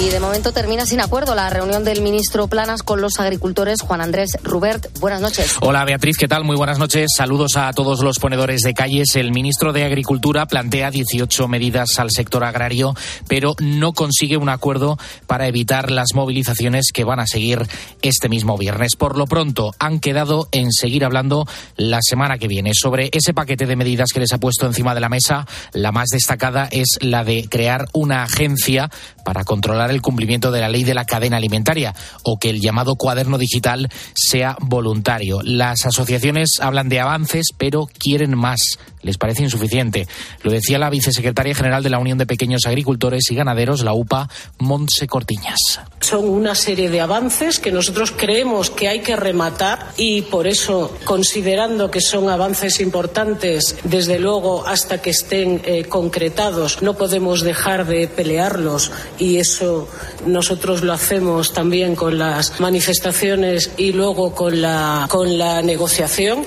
Y de momento termina sin acuerdo la reunión del ministro Planas con los agricultores. Juan Andrés Rubert, buenas noches. Hola Beatriz, ¿qué tal? Muy buenas noches. Saludos a todos los ponedores de calles. El ministro de Agricultura plantea 18 medidas al sector agrario, pero no consigue un acuerdo para evitar las movilizaciones que van a seguir este mismo viernes. Por lo pronto, han quedado en seguir hablando la semana que viene sobre ese paquete de medidas que les ha puesto encima de la mesa. La más destacada es la de crear una agencia para controlar el cumplimiento de la ley de la cadena alimentaria o que el llamado cuaderno digital sea voluntario. Las asociaciones hablan de avances, pero quieren más. Les parece insuficiente. Lo decía la vicesecretaria general de la Unión de Pequeños Agricultores y Ganaderos, la UPA, Montse Cortiñas. Son una serie de avances que nosotros creemos que hay que rematar y por eso, considerando que son avances importantes, desde luego hasta que estén eh, concretados, no podemos dejar de pelearlos y eso nosotros lo hacemos también con las manifestaciones y luego con la, con la negociación.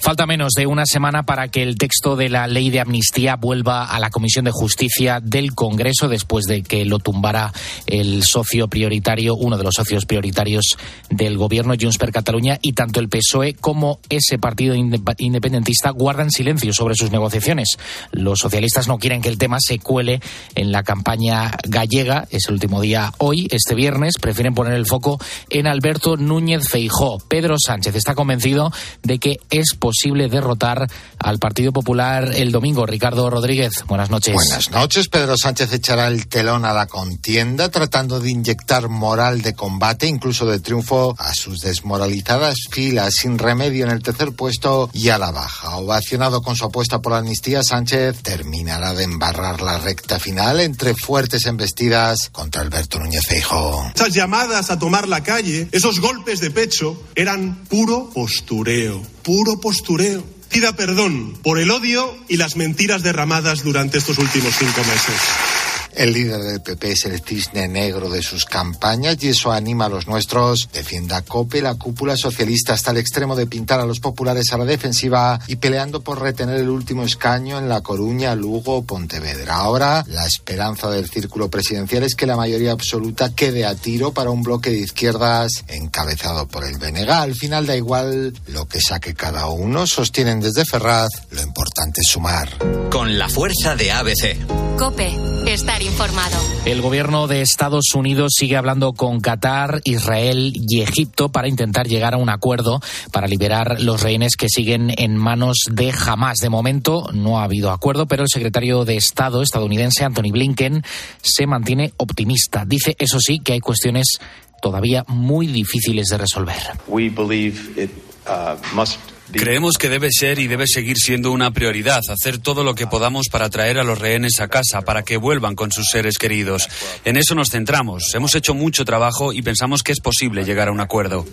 Falta menos de una semana para que el texto de la ley de amnistía vuelva a la Comisión de Justicia del Congreso después de que lo tumbara el socio prioritario, uno de los socios prioritarios del gobierno, Junts per Cataluña, y tanto el PSOE como ese partido independentista guardan silencio sobre sus negociaciones. Los socialistas no quieren que el tema se cuele en la campaña gallega. Es el último día hoy, este viernes. Prefieren poner el foco en Alberto Núñez Feijó. Pedro Sánchez está convencido de que es posible posible derrotar al Partido Popular el domingo. Ricardo Rodríguez, buenas noches. Buenas noches. Pedro Sánchez echará el telón a la contienda tratando de inyectar moral de combate, incluso de triunfo a sus desmoralizadas filas sin remedio en el tercer puesto y a la baja. Ovacionado con su apuesta por la amnistía, Sánchez terminará de embarrar la recta final entre fuertes embestidas contra Alberto Núñez Feijóo. Esas llamadas a tomar la calle, esos golpes de pecho, eran puro postureo puro postureo. Pida perdón por el odio y las mentiras derramadas durante estos últimos cinco meses. El líder del PP es el cisne negro de sus campañas y eso anima a los nuestros. Defienda a COPE, la cúpula socialista hasta el extremo de pintar a los populares a la defensiva y peleando por retener el último escaño en La Coruña, Lugo o Pontevedra. Ahora, la esperanza del círculo presidencial es que la mayoría absoluta quede a tiro para un bloque de izquierdas encabezado por el BNG. Al final da igual lo que saque cada uno, sostienen desde Ferraz, lo importante es sumar. Con la fuerza de ABC. COPE, estar informado. El gobierno de Estados Unidos sigue hablando con Qatar, Israel y Egipto para intentar llegar a un acuerdo para liberar los rehenes que siguen en manos de Hamas. De momento no ha habido acuerdo, pero el secretario de Estado estadounidense, Anthony Blinken, se mantiene optimista. Dice, eso sí, que hay cuestiones todavía muy difíciles de resolver. We believe it, uh, must Creemos que debe ser y debe seguir siendo una prioridad hacer todo lo que podamos para traer a los rehenes a casa, para que vuelvan con sus seres queridos. En eso nos centramos. Hemos hecho mucho trabajo y pensamos que es posible llegar a un acuerdo.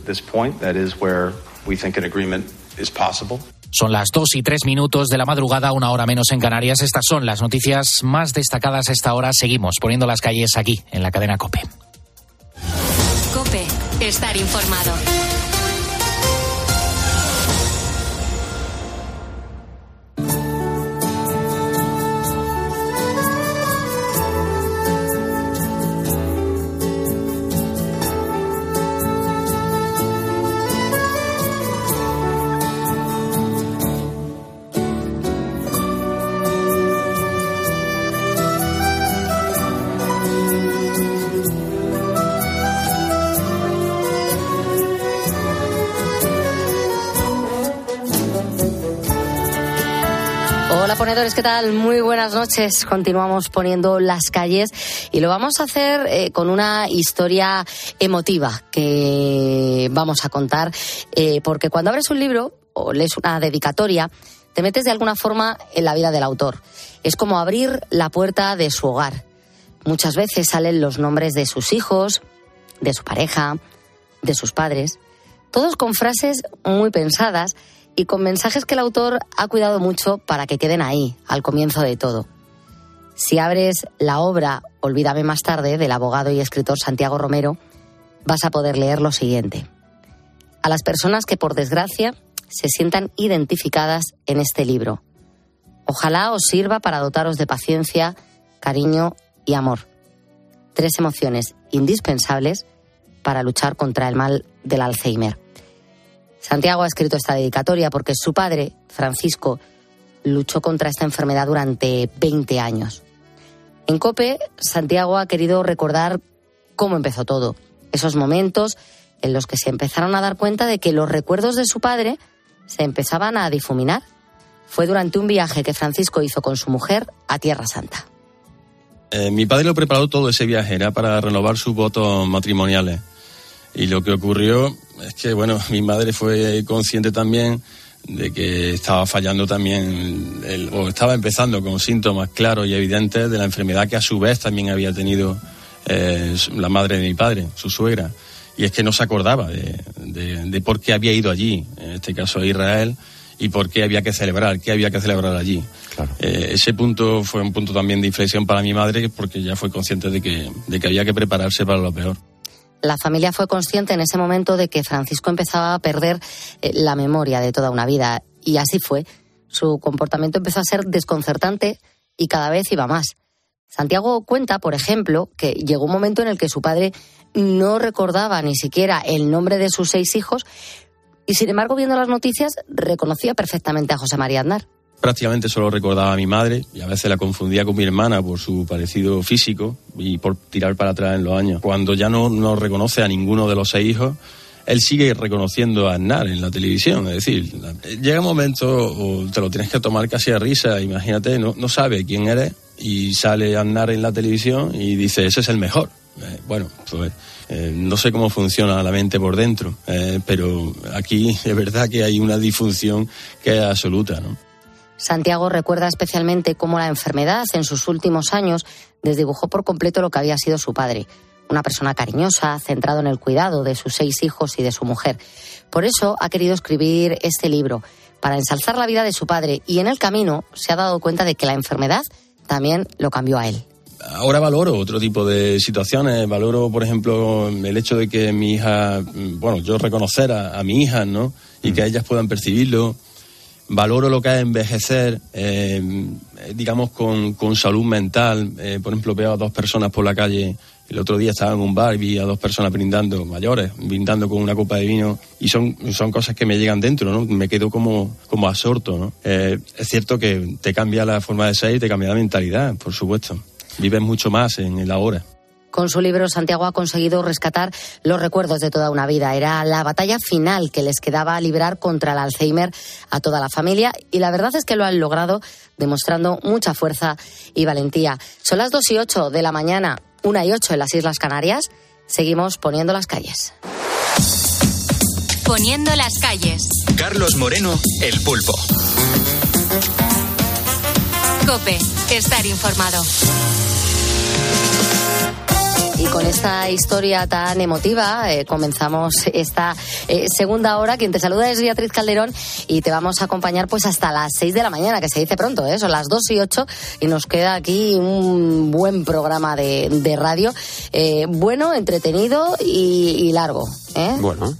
Son las dos y tres minutos de la madrugada, una hora menos en Canarias. Estas son las noticias más destacadas a esta hora. Seguimos poniendo las calles aquí, en la cadena COPE. COPE, estar informado. ¿Qué tal? Muy buenas noches. Continuamos poniendo las calles y lo vamos a hacer eh, con una historia emotiva que vamos a contar, eh, porque cuando abres un libro o lees una dedicatoria, te metes de alguna forma en la vida del autor. Es como abrir la puerta de su hogar. Muchas veces salen los nombres de sus hijos, de su pareja, de sus padres, todos con frases muy pensadas y con mensajes que el autor ha cuidado mucho para que queden ahí, al comienzo de todo. Si abres la obra Olvídame más tarde del abogado y escritor Santiago Romero, vas a poder leer lo siguiente. A las personas que por desgracia se sientan identificadas en este libro. Ojalá os sirva para dotaros de paciencia, cariño y amor. Tres emociones indispensables para luchar contra el mal del Alzheimer. Santiago ha escrito esta dedicatoria porque su padre, Francisco, luchó contra esta enfermedad durante 20 años. En COPE, Santiago ha querido recordar cómo empezó todo, esos momentos en los que se empezaron a dar cuenta de que los recuerdos de su padre se empezaban a difuminar. Fue durante un viaje que Francisco hizo con su mujer a Tierra Santa. Eh, mi padre lo preparó todo ese viaje, era para renovar sus votos matrimoniales. Y lo que ocurrió es que, bueno, mi madre fue consciente también de que estaba fallando también, o estaba empezando con síntomas claros y evidentes de la enfermedad que a su vez también había tenido eh, la madre de mi padre, su suegra. Y es que no se acordaba de, por qué había ido allí, en este caso a Israel, y por qué había que celebrar, qué había que celebrar allí. Eh, ese punto fue un punto también de inflexión para mi madre, porque ya fue consciente de que, de que había que prepararse para lo peor. La familia fue consciente en ese momento de que Francisco empezaba a perder eh, la memoria de toda una vida. Y así fue. Su comportamiento empezó a ser desconcertante y cada vez iba más. Santiago cuenta, por ejemplo, que llegó un momento en el que su padre no recordaba ni siquiera el nombre de sus seis hijos y, sin embargo, viendo las noticias, reconocía perfectamente a José María Aznar prácticamente solo recordaba a mi madre y a veces la confundía con mi hermana por su parecido físico y por tirar para atrás en los años. Cuando ya no, no reconoce a ninguno de los seis hijos, él sigue reconociendo a Aznar en la televisión. Es decir, llega un momento, o te lo tienes que tomar casi a risa, imagínate, no, no sabe quién eres y sale Aznar en la televisión y dice, ese es el mejor. Eh, bueno, pues eh, no sé cómo funciona la mente por dentro, eh, pero aquí es verdad que hay una disfunción que es absoluta, ¿no? Santiago recuerda especialmente cómo la enfermedad en sus últimos años desdibujó por completo lo que había sido su padre, una persona cariñosa, centrado en el cuidado de sus seis hijos y de su mujer. Por eso ha querido escribir este libro, para ensalzar la vida de su padre, y en el camino se ha dado cuenta de que la enfermedad también lo cambió a él. Ahora valoro otro tipo de situaciones, valoro, por ejemplo, el hecho de que mi hija, bueno, yo reconocer a, mi hija, ¿no? Y que mm. ellas puedan percibirlo, valoro lo que es envejecer, eh, digamos, con, con, salud mental. Eh, por ejemplo, veo a dos personas por la calle. El otro día estaba en un bar y vi a dos personas brindando, mayores, brindando con una copa de vino. Y son, son cosas que me llegan dentro, ¿no? Me quedo como, como ¿no? Eh, es cierto que te cambia la forma de ser y te cambia la mentalidad, por supuesto. Vives mucho más en el ahora. Con su libro, Santiago ha conseguido rescatar los recuerdos de toda una vida. Era la batalla final que les quedaba librar contra el Alzheimer a toda la familia y la verdad es que lo han logrado demostrando mucha fuerza y valentía. Son las 2 y 8 de la mañana, 1 y 8 en las Islas Canarias. Seguimos poniendo las calles. Poniendo las calles. Carlos Moreno, El Pulpo. Cope, estar informado. Y con esta historia tan emotiva eh, comenzamos esta eh, segunda hora. Quien te saluda es Beatriz Calderón y te vamos a acompañar pues hasta las 6 de la mañana, que se dice pronto, ¿eh? son las 2 y 8 y nos queda aquí un buen programa de, de radio. Eh, bueno, entretenido y, y largo. Bueno.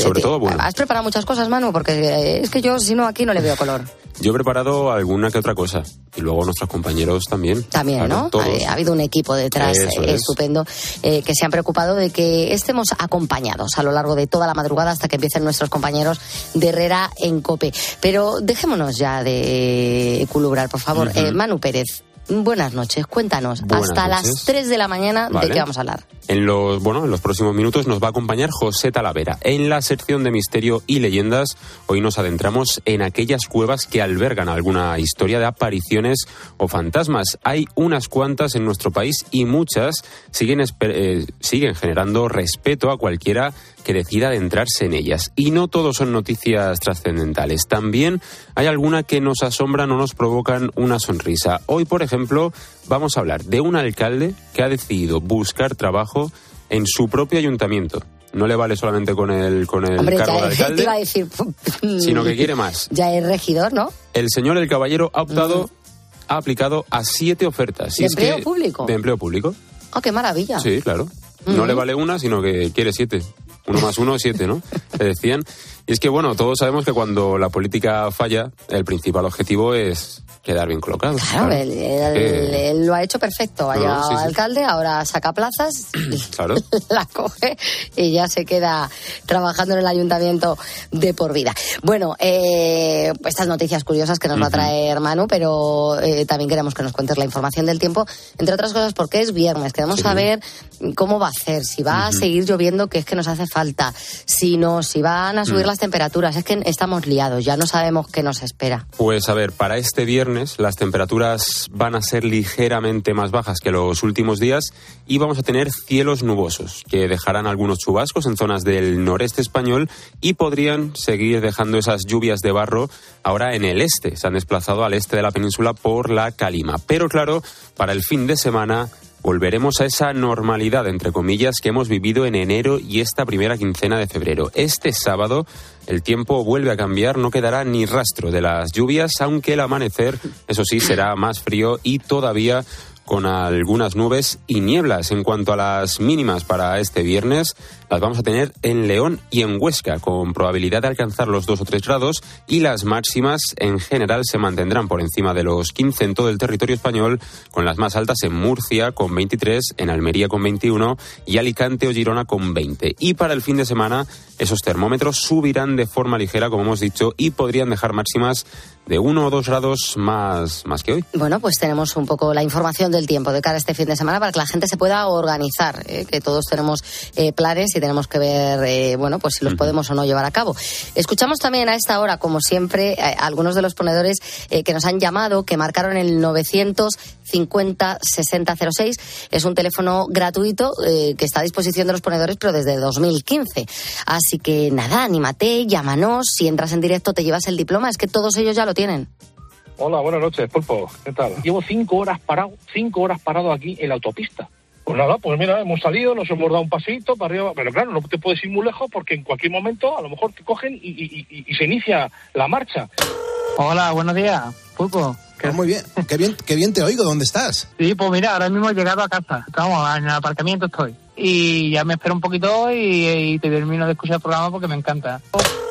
Sobre todo bueno. ¿Has preparado muchas cosas, Manu? Porque es que yo, si no, aquí no le veo color. Yo he preparado alguna que otra cosa. Y luego nuestros compañeros también. También, ¿no? Ha, habido un equipo detrás eh, estupendo eh, que se han preocupado de que estemos acompañados a lo largo de toda la madrugada hasta que empiecen nuestros compañeros de Herrera en Cope. Pero dejémonos ya de culubrar, por favor. Eh, Manu Pérez, buenas noches. Cuéntanos, hasta las 3 de la mañana, ¿de qué vamos a hablar? En los, bueno, en los próximos minutos nos va a acompañar José Talavera. En la sección de misterio y leyendas, hoy nos adentramos en aquellas cuevas que albergan alguna historia de apariciones o fantasmas. Hay unas cuantas en nuestro país y muchas siguen, eh, siguen generando respeto a cualquiera que decida adentrarse en ellas. Y no todos son noticias trascendentales. También hay alguna que nos asombran o nos provocan una sonrisa. Hoy, por ejemplo, vamos a hablar de un alcalde que ha decidido buscar trabajo en su propio ayuntamiento. No le vale solamente con el, con el cargo de alcalde, iba a decir, sino que quiere más. Ya es regidor, ¿no? El señor El Caballero ha optado, ha aplicado a siete ofertas. ¿De empleo público? De empleo público. ¡Ah, qué maravilla! Sí, claro. No le vale una, sino que quiere siete. Uno más uno, siete, ¿no? Le decían. Y es que, bueno, todos sabemos que cuando la política falla, el principal objetivo es quedar bien colocado. Claro, Él, lo ha hecho perfecto. Vaya alcalde, ahora saca plazas, claro. la coge y ya se queda trabajando en el ayuntamiento de por vida. Bueno, eh, estas noticias curiosas que nos va a traer Manu, pero eh, también queremos que nos cuentes la información del tiempo, entre otras cosas porque es viernes. Queremos saber cómo va a hacer, si va a seguir lloviendo, que es que nos hace falta, si no, si van a subir mm. las temperaturas. Es que estamos liados, ya no sabemos qué nos espera. Pues a ver, para este viernes las temperaturas van a ser ligeramente más bajas que los últimos días y vamos a tener cielos nubosos que dejarán algunos chubascos en zonas del noreste español y podrían seguir dejando esas lluvias de barro ahora en el este. Se han desplazado al este de la península por la calima. Pero claro, para el fin de semana volveremos a esa normalidad, entre comillas, que hemos vivido en enero y esta primera quincena de febrero. Este sábado el tiempo vuelve a cambiar, no quedará ni rastro de las lluvias, aunque el amanecer, eso sí, será más frío y todavía con algunas nubes y nieblas. En cuanto a las mínimas para este viernes, las vamos a tener en León y en Huesca, con probabilidad de alcanzar los 2 o 3 grados, y las máximas en general se mantendrán por encima de los 15 en todo el territorio español, con las más altas en Murcia con 23, en Almería con 21 y Alicante o Girona con 20. Y para el fin de semana, esos termómetros subirán de forma ligera, como hemos dicho, y podrían dejar máximas de uno o dos grados más, más que hoy. Bueno, pues tenemos un poco la información del tiempo de cara a este fin de semana para que la gente se pueda organizar, ¿eh? que todos tenemos eh, planes y tenemos que ver, eh, bueno, pues si los podemos o no llevar a cabo. Escuchamos también a esta hora, como siempre, algunos de los ponedores que nos han llamado, que marcaron el 950 6006. Es un teléfono gratuito que está a disposición de los ponedores, pero desde 2015. Así que nada, anímate, llámanos. Si entras en directo, te llevas el diploma. Es que todos ellos ya lo tienen. Hola, buenas noches, Pulpo. ¿Qué tal? Llevo cinco horas parado, cinco horas parado aquí en la autopista. Pues nada, pues mira, hemos salido, nos hemos dado un pasito para arriba, pero claro, no te puedes ir muy lejos porque en cualquier momento a lo mejor te cogen y, se inicia la marcha. Hola, buenos días, Pulpo. Ah, muy bien, qué bien, qué bien te oigo, ¿dónde estás? Sí, pues mira, ahora mismo he llegado a casa, estamos en el aparcamiento estoy. Y ya me espero un poquito y, y te termino de escuchar el programa porque me encanta.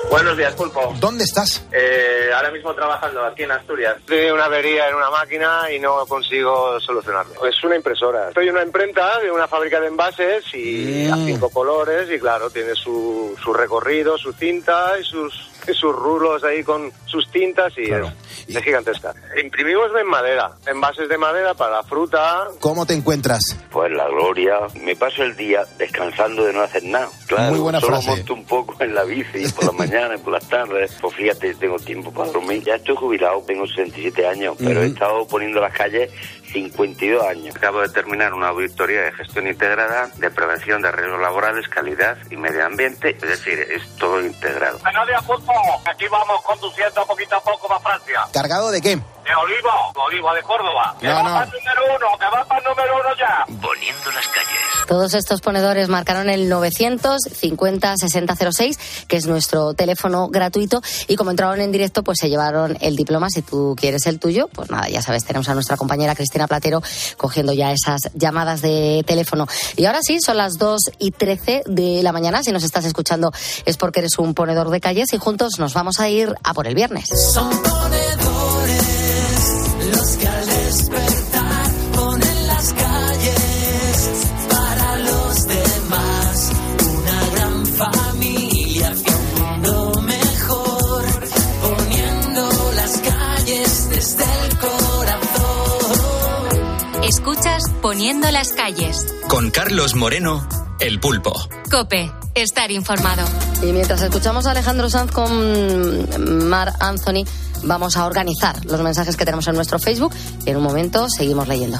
Buenos días, Pulpo. ¿Dónde estás? Eh, ahora mismo trabajando aquí en Asturias. Estoy una avería en una máquina y no consigo solucionarlo. Es una impresora. Estoy en una imprenta de una fábrica de envases y a cinco colores y claro, tiene su, su recorrido, su cinta y sus sus rulos ahí con sus tintas y es, gigantesca. Imprimimos en madera, envases de madera para fruta. ¿Cómo te encuentras? Pues la gloria. Me paso el día descansando de no hacer nada. Claro, Muy buena solo frase. monto un poco en la bici por la mañana y por las tardes. Pues fíjate, tengo tiempo para dormir. Ya estoy jubilado, tengo 67 años, pero he estado poniendo las calles 52 años. Acabo de terminar una auditoría de gestión integrada de prevención de riesgos laborales, calidad y medio ambiente. Es decir, es todo integrado. Días, Pulpo. Aquí vamos conduciendo poquito a poco para Francia. ¿Cargado de qué? De Olivo, Olivo de Córdoba. Que va para el número uno, que va para el número uno ya. Poniendo las calles. Todos estos ponedores marcaron el 950 6006, que es nuestro teléfono gratuito, y como entraron en directo, pues se llevaron el diploma. Si tú quieres el tuyo, pues nada, ya sabes, tenemos a nuestra compañera Cristina Platero cogiendo ya esas llamadas de teléfono. Y ahora sí, son las 2 y 13 de la mañana. Si nos estás escuchando es porque eres un ponedor de calles y juntos nos vamos a ir a por el viernes. Son ponedores los que al Poniendo las calles. Con Carlos Moreno, El Pulpo. Cope, estar informado. Y mientras escuchamos a Alejandro Sanz con Mar Anthony, vamos a organizar los mensajes que tenemos en nuestro Facebook y en un momento seguimos leyendo.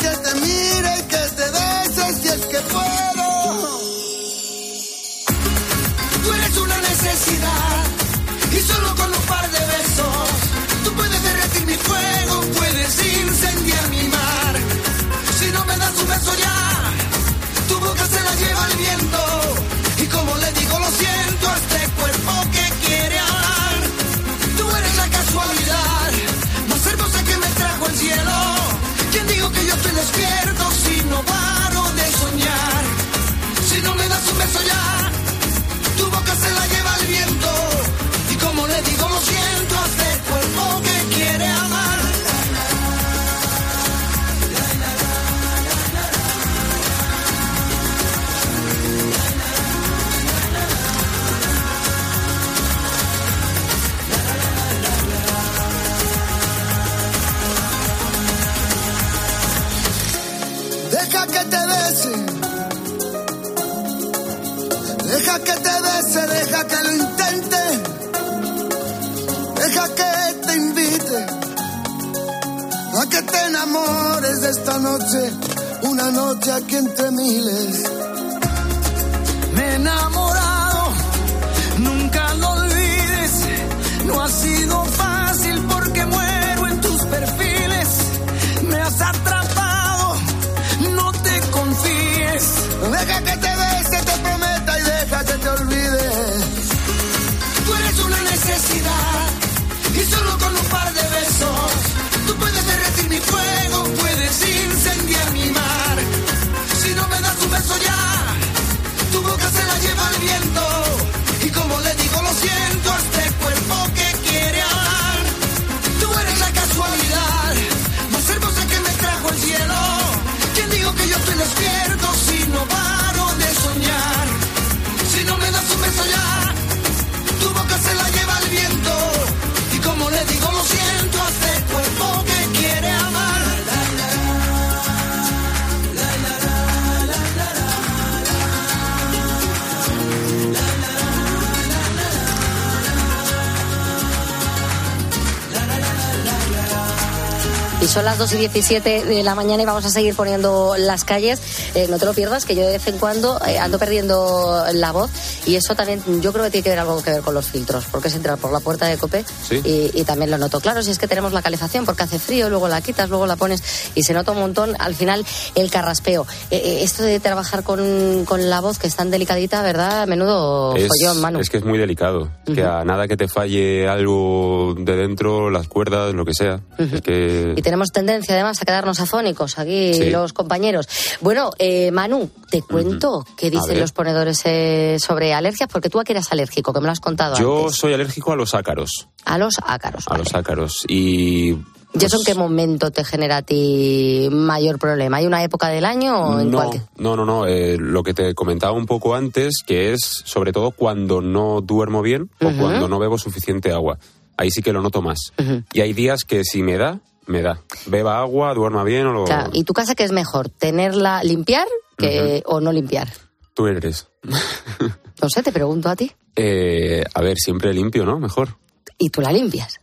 son las 2 y 17 de la mañana y vamos a seguir poniendo las calles. Eh, no te lo pierdas, que yo de vez en cuando eh, ando perdiendo la voz y eso también yo creo que tiene que ver algo que ver con los filtros, porque es entrar por la puerta de Cope Sí. y, y también lo noto. Claro, si es que tenemos la calefacción porque hace frío, luego la quitas, luego la pones y se nota un montón al final el carraspeo. Eh, eh, esto de trabajar con, con la voz que es tan delicadita, ¿verdad? A menudo Es, follón, Manu. es que es muy delicado. Que a nada que te falle algo de dentro, las cuerdas, lo que sea. Es que. Y tenemos tendencia además a quedarnos afónicos aquí Sí. los compañeros. Bueno, eh, Manu, te cuento qué dicen los ponedores eh, sobre alergias, porque tú a qué eres alérgico, que me lo has contado Yo antes. soy alérgico a los ácaros. A los ácaros. A los ácaros. Y. ¿Y eso en qué momento te genera a ti mayor problema? ¿Hay una época del año o en No, cualquier? no, no, no. eh, lo que te comentaba un poco antes, que es sobre todo cuando no duermo bien o Ujú. cuando no bebo suficiente agua. Ahí sí que lo noto más. Y hay días que si me da, me da. Beba agua, duerma bien o lo... Claro, ¿Y tu casa qué es mejor? ¿Tenerla limpiar que, o no limpiar? Tú eres. No sé, te pregunto a ti. Eh, a ver, siempre limpio, ¿no? Mejor. ¿Y tú la limpias?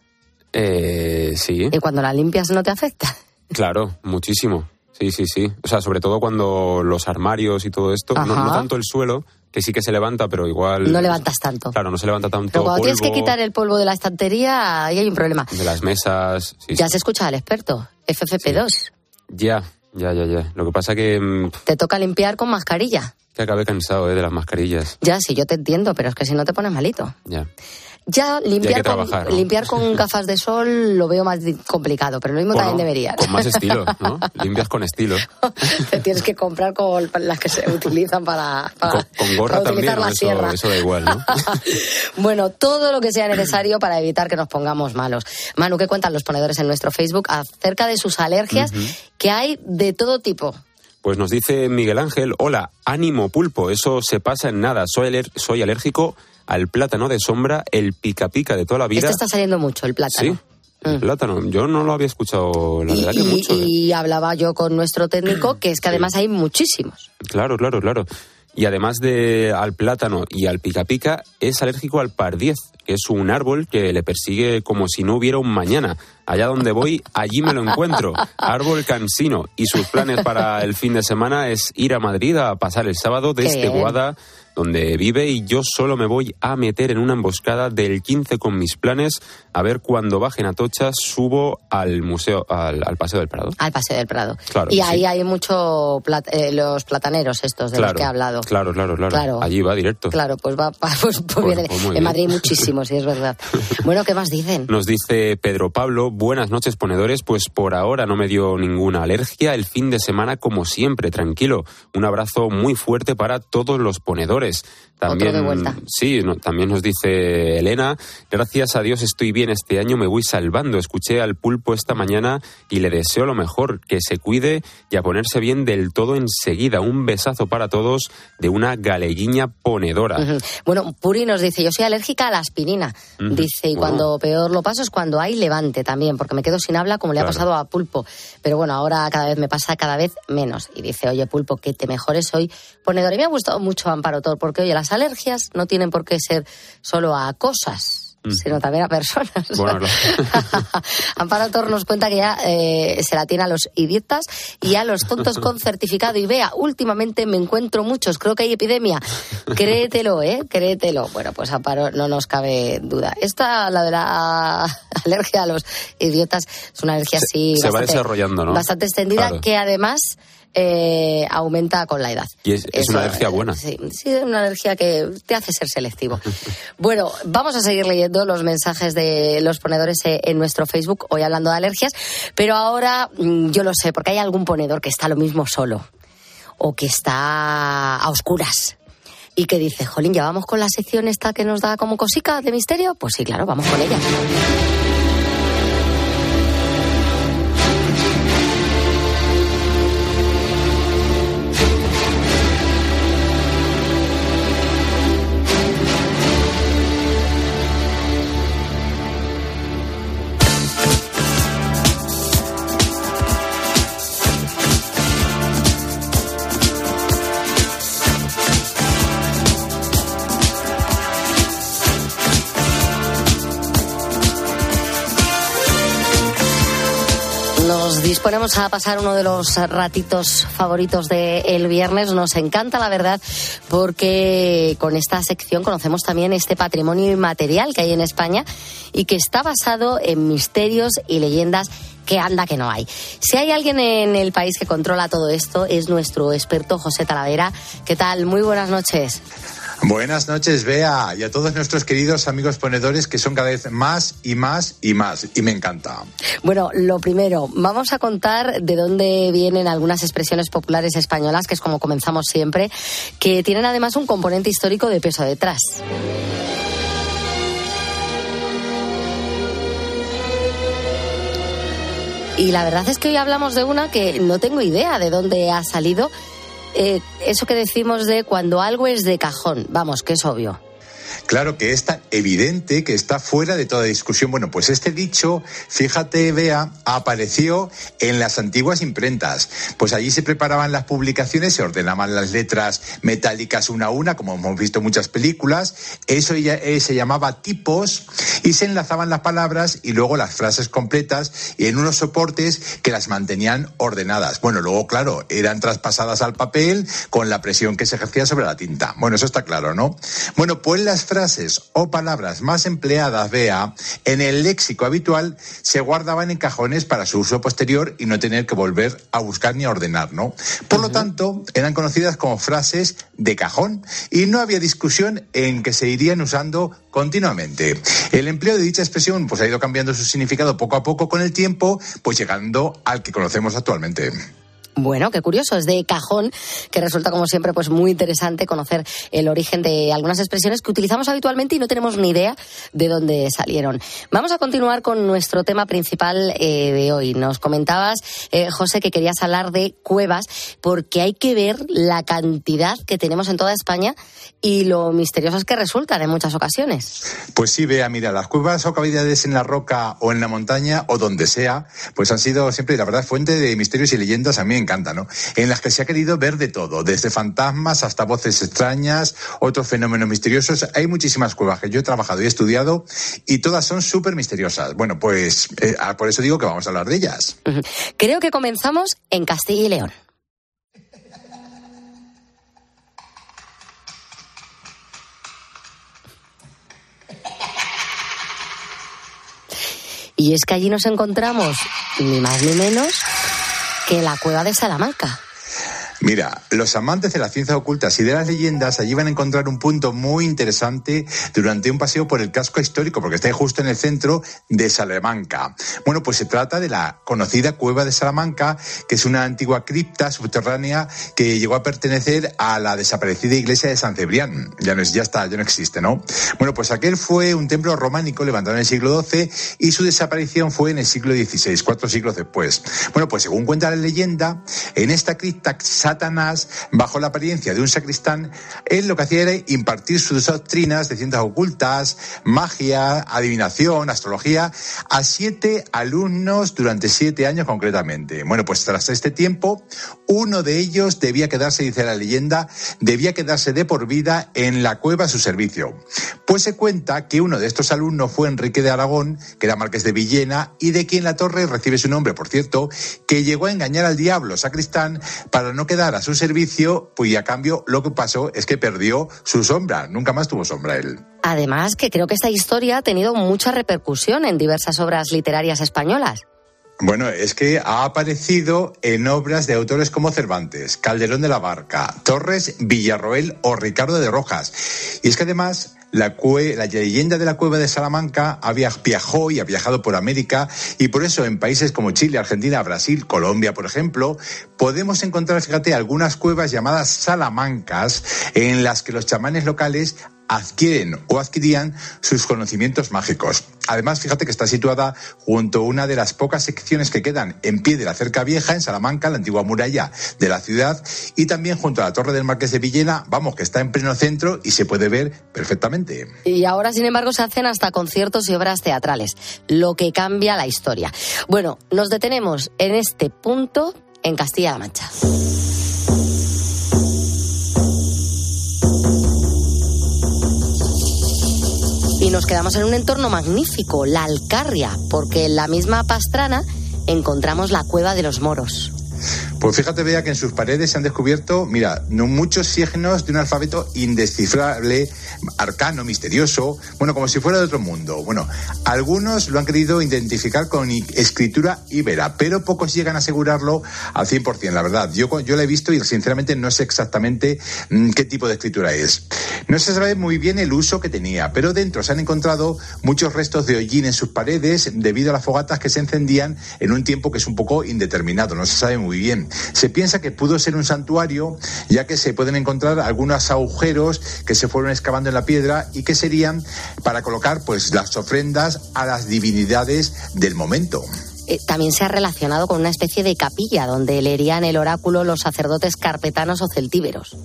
Eh, sí, ¿Y cuando la limpias no te afecta? claro, muchísimo. Sí, sí, sí. O sea, sobre todo cuando los armarios y todo esto, no, tanto el suelo, que sí que se levanta, pero igual... No levantas tanto. Claro, no se levanta tanto Pero cuando tienes que quitar el polvo de la estantería, ahí hay un problema. de las mesas. sí, ya sí. se escucha al experto, FFP2. Ya, ya, ya, ya. Lo que pasa que, mm, Te toca limpiar con mascarilla. Que acabé cansado eh, de las mascarillas. Ya, sí, yo te entiendo, pero es que si no te pones malito. Ya. Ya limpiar, con, limpiar con gafas de sol lo veo más complicado, pero lo mismo también deberías. Con más estilo, ¿no? Limpias con estilo. te tienes que comprar con las que se utilizan para, para- Con, con gorra para también, utilizar ¿no? la Eso, sierra. eso da igual, ¿no? Bueno, todo lo que sea necesario para evitar que nos pongamos malos. Manu, ¿qué cuentan los ponedores en nuestro Facebook acerca de sus alergias? Que hay de todo tipo. Pues nos dice Miguel Ángel, hola, ánimo pulpo, eso se pasa en nada, soy, aler- soy alérgico al plátano de sombra, el pica pica de toda la vida. Este está saliendo mucho, el plátano. Sí, el plátano, yo no lo había escuchado, la verdad que y, mucho. ¿eh? y hablaba yo con nuestro técnico que es que además hay muchísimos. Claro, claro, claro. Y además de al plátano y al pica pica, es alérgico al pardiez, que es un árbol que le persigue como si no hubiera un mañana. Allá donde voy, allí me lo encuentro. Árbol cansino. Y sus planes para el fin de semana es ir a Madrid a pasar el sábado desde Guada donde vive y yo solo me voy a meter en una emboscada del 15 con mis planes a ver cuando bajen a Tocha subo al museo al, Paseo del Prado. Al Paseo del Prado. y ahí hay mucho eh, los plataneros estos de los que he hablado. Claro, claro, claro, Allí va directo. Claro, pues va pues, pues viene, pues en Madrid muchísimos, sí es verdad. bueno, ¿qué más dicen? Nos dice Pedro Pablo, buenas noches ponedores, pues por ahora no me dio ninguna alergia, el fin de semana como siempre, tranquilo. Un abrazo muy fuerte para todos los ponedores. También, Sí, también nos dice Elena, gracias a Dios estoy bien este año, me voy salvando. Escuché al pulpo esta mañana y le deseo lo mejor, que se cuide y a ponerse bien del todo enseguida. Un besazo para todos de una galeguiña ponedora. Bueno, Puri nos dice, yo soy alérgica a la aspirina. Dice, y cuando peor lo paso es cuando hay levante también, porque me quedo sin habla como le ha pasado a Pulpo. Pero bueno, ahora cada vez me pasa cada vez menos. Y dice, oye Pulpo, que te mejores hoy ponedor. Y me ha gustado mucho Amparo Tor porque, oye, las alergias no tienen por qué ser solo a cosas sino también a personas. Bueno, Amparo Tor nos cuenta que ya eh, se la tiene a los idiotas y a los tontos con certificado. Y vea, últimamente me encuentro muchos, creo que hay epidemia. Créetelo, ¿eh? Créetelo. Bueno, pues Amparo, no nos cabe duda. Esta, la de la alergia a los idiotas, es una alergia así. Se, va desarrollando, ¿no? Bastante extendida, que además eh, aumenta con la edad. Y es, una alergia buena. Sí, sí, una alergia que te hace ser selectivo. bueno, vamos a seguir leyendo los mensajes de los ponedores eh, en nuestro Facebook, hoy hablando de alergias, pero ahora mm, yo lo sé, porque hay algún ponedor que está lo mismo solo o que está a oscuras y que dice, jolín, ¿ya vamos con la sección esta que nos da como cosica de misterio? Pues sí, claro, vamos con ella. Disponemos a pasar uno de los ratitos favoritos del viernes. Nos encanta, la verdad, porque con esta sección conocemos también este patrimonio inmaterial que hay en España y que está basado en misterios y leyendas que anda que no hay. Si hay alguien en el país que controla todo esto, es nuestro experto José Talavera. ¿Qué tal? Muy buenas noches. Buenas noches, Bea, y a todos nuestros queridos amigos ponedores que son cada vez más y más y más, y me encanta. Bueno, lo primero, vamos a contar de dónde vienen algunas expresiones populares españolas, que es como comenzamos siempre, que tienen además un componente histórico de peso detrás. Y la verdad es que hoy hablamos de una que no tengo idea de dónde ha salido eh, eso que decimos de cuando algo es de cajón, vamos, que es obvio. Claro que es tan evidente que está fuera de toda discusión. Bueno, pues este dicho, fíjate, vea, apareció en las antiguas imprentas. Pues allí se preparaban las publicaciones, se ordenaban las letras metálicas una a una, como hemos visto en muchas películas. Eso ya, eh, se llamaba tipos y se enlazaban las palabras y luego las frases completas y en unos soportes que las mantenían ordenadas. Bueno, luego, claro, eran traspasadas al papel con la presión que se ejercía sobre la tinta. Bueno, eso está claro, ¿no? Bueno, pues las frases frases o palabras más empleadas, vea, en el léxico habitual se guardaban en cajones para su uso posterior y no tener que volver a buscar ni a ordenar, ¿no? Por lo tanto, eran conocidas como frases de cajón y no había discusión en que se irían usando continuamente. El empleo de dicha expresión pues ha ido cambiando su significado poco a poco con el tiempo, pues llegando al que conocemos actualmente. Bueno, qué curioso, es de cajón, que resulta como siempre pues muy interesante conocer el origen de algunas expresiones que utilizamos habitualmente y no tenemos ni idea de dónde salieron. Vamos a continuar con nuestro tema principal eh, de hoy. Nos comentabas, eh, José, que querías hablar de cuevas porque hay que ver la cantidad que tenemos en toda España y lo misteriosas que resultan en muchas ocasiones. Pues sí, vea, mira, las cuevas o cavidades en la roca o en la montaña o donde sea, pues han sido siempre, la verdad, fuente de misterios y leyendas también encanta, ¿no? En las que se ha querido ver de todo, desde fantasmas hasta voces extrañas, otros fenómenos misteriosos. Hay muchísimas cuevas que yo he trabajado y estudiado y todas son súper misteriosas. Bueno, pues eh, ah, por eso digo que vamos a hablar de ellas. Creo que comenzamos en Castilla y León. Y es que allí nos encontramos, ni más ni menos, que la cueva de Salamanca. Mira, los amantes de las ciencias ocultas y de las leyendas allí van a encontrar un punto muy interesante durante un paseo por el casco histórico, porque está justo en el centro de Salamanca. Bueno, pues se trata de la conocida cueva de Salamanca, que es una antigua cripta subterránea que llegó a pertenecer a la desaparecida iglesia de San Cebrián. Ya no es, ya está, ya no existe, ¿no? Bueno, pues aquel fue un templo románico levantado en el siglo XII y su desaparición fue en el siglo XVI, cuatro siglos después. Bueno, pues según cuenta la leyenda, en esta cripta Satanás, bajo la apariencia de un sacristán, él lo que hacía era impartir sus doctrinas de ciencias ocultas, magia, adivinación, astrología, a siete alumnos durante siete años concretamente. Bueno, pues tras este tiempo, uno de ellos debía quedarse, dice la leyenda, debía quedarse de por vida en la cueva a su servicio. Pues se cuenta que uno de estos alumnos fue Enrique de Aragón, que era marqués de Villena, y de quien la torre recibe su nombre, por cierto, que llegó a engañar al diablo sacristán para no quedar a su servicio, pues y a cambio lo que pasó es que perdió su sombra, nunca más tuvo sombra él. Además, que creo que esta historia ha tenido mucha repercusión en diversas obras literarias españolas. Bueno, es que ha aparecido en obras de autores como Cervantes, Calderón de la Barca, Torres, Villarroel o Ricardo de Rojas. Y es que además la, leyenda de la cueva de Salamanca había, viajó y ha viajado por América y por eso en países como Chile, Argentina, Brasil, Colombia, por ejemplo, podemos encontrar, fíjate, algunas cuevas llamadas salamancas en las que los chamanes locales adquieren o adquirían sus conocimientos mágicos. Además, fíjate que está situada junto a una de las pocas secciones que quedan en pie de la cerca vieja, en Salamanca, la antigua muralla de la ciudad, y también junto a la Torre del Marqués de Villena, vamos, que está en pleno centro y se puede ver perfectamente. Y ahora, sin embargo, se hacen hasta conciertos y obras teatrales, lo que cambia la historia. Bueno, nos detenemos en este punto en Castilla-La Mancha. Y nos quedamos en un entorno magnífico, la Alcarria, porque en la misma Pastrana encontramos la cueva de los moros. Pues fíjate, vea que en sus paredes se han descubierto, mira, muchos signos de un alfabeto indescifrable, arcano, misterioso, bueno, como si fuera de otro mundo. Bueno, algunos lo han querido identificar con escritura íbera, pero pocos llegan a asegurarlo al 100%, la verdad. Yo, yo lo he visto y sinceramente no sé exactamente mm, qué tipo de escritura es. No se sabe muy bien el uso que tenía, pero dentro se han encontrado muchos restos de hollín en sus paredes debido a las fogatas que se encendían en un tiempo que es un poco indeterminado, no se sabe muy bien. Se piensa que pudo ser un santuario, ya que se pueden encontrar algunos agujeros que se fueron excavando en la piedra y que serían para colocar pues las ofrendas a las divinidades del momento. Eh, también se ha relacionado con una especie de capilla donde leerían el oráculo los sacerdotes carpetanos o celtíberos.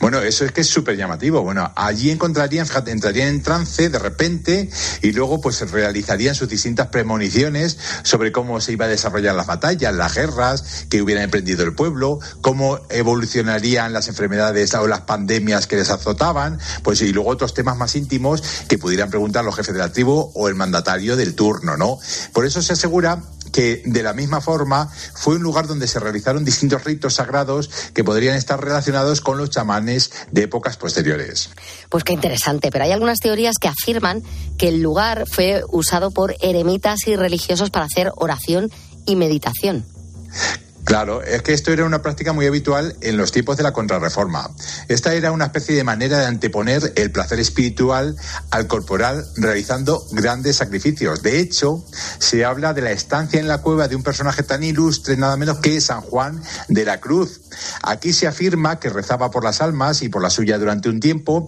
Bueno, eso es que es súper llamativo. Bueno, allí encontrarían, fíjate, entrarían en trance de repente y luego pues realizarían sus distintas premoniciones sobre cómo se iba a desarrollar las batallas, las guerras que hubieran emprendido el pueblo, cómo evolucionarían las enfermedades o las pandemias que les azotaban, pues y luego otros temas más íntimos que pudieran preguntar los jefes de la tribu o el mandatario del turno, ¿no? Por eso se asegura que de la misma forma fue un lugar donde se realizaron distintos ritos sagrados que podrían estar relacionados con los chamanes de épocas posteriores. Pues qué interesante, pero hay algunas teorías que afirman que el lugar fue usado por eremitas y religiosos para hacer oración y meditación. Claro, es que esto era una práctica muy habitual en los tiempos de la contrarreforma. Esta era una especie de manera de anteponer el placer espiritual al corporal realizando grandes sacrificios. De hecho, se habla de la estancia en la cueva de un personaje tan ilustre nada menos que San Juan de la Cruz. Aquí se afirma que rezaba por las almas y por la suya durante un tiempo,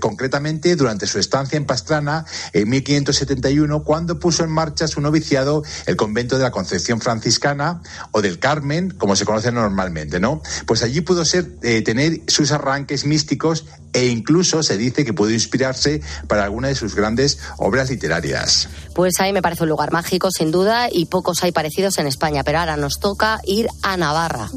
concretamente durante su estancia en Pastrana en 1571, cuando puso en marcha su noviciado el convento de la Concepción Franciscana o del Carmen Carmen, como se conoce normalmente, ¿no? Pues allí pudo ser, eh, tener sus arranques místicos e incluso se dice que pudo inspirarse para alguna de sus grandes obras literarias. Pues ahí me parece un lugar mágico, sin duda, y pocos hay parecidos en España, pero ahora nos toca ir a Navarra.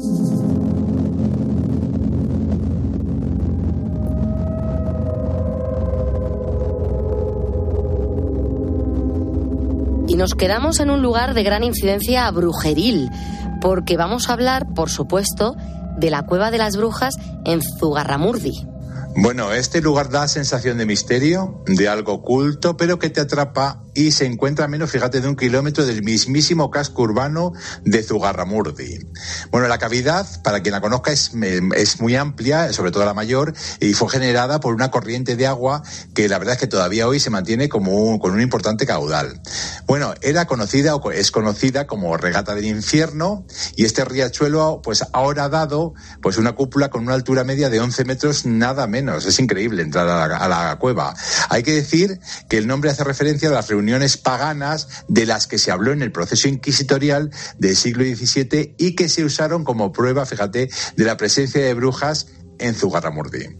Nos quedamos en un lugar de gran incidencia brujeril, porque vamos a hablar, por supuesto, de la Cueva de las Brujas en Zugarramurdi. Bueno, este lugar da sensación de misterio, de algo oculto, pero que te atrapa y se encuentra a menos, fíjate, de un kilómetro del mismísimo casco urbano de Zugarramurdi. Bueno, la cavidad, para quien la conozca, es, es muy amplia, sobre todo la mayor, y fue generada por una corriente de agua que la verdad es que todavía hoy se mantiene como con un importante caudal. Bueno, era conocida o es conocida como regata del infierno y este riachuelo pues ahora ha dado pues una cúpula con una altura media de 11 metros nada menos. Es increíble entrar a la, cueva. Hay que decir que el nombre hace referencia a las reuniones paganas de las que se habló en el proceso inquisitorial del siglo XVII y que se usaron como prueba, fíjate, de la presencia de brujas en Zugarramurdi.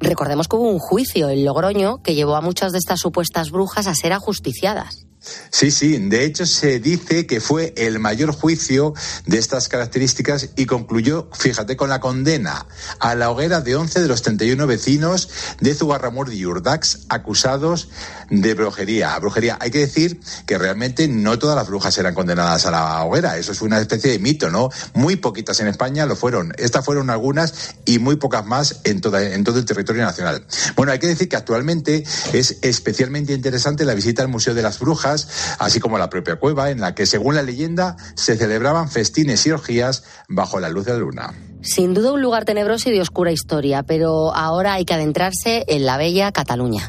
Recordemos que hubo un juicio en Logroño que llevó a muchas de estas supuestas brujas a ser ajusticiadas. Sí, sí, de hecho se dice que fue el mayor juicio de estas características y concluyó, fíjate, con la condena a la hoguera de 11 de los 31 vecinos de Zugarramurdi y Urdax acusados de brujería. Brujería, hay que decir que realmente no todas las brujas eran condenadas a la hoguera, eso es una especie de mito, ¿no? Muy poquitas en España lo fueron, estas fueron algunas y muy pocas más en, todo el territorio nacional. Bueno, hay que decir que actualmente es especialmente interesante la visita al Museo de las Brujas, así como la propia cueva, en la que, según la leyenda, se celebraban festines y orgías bajo la luz de la luna. Sin duda un lugar tenebroso y de oscura historia, pero ahora hay que adentrarse en la bella Cataluña.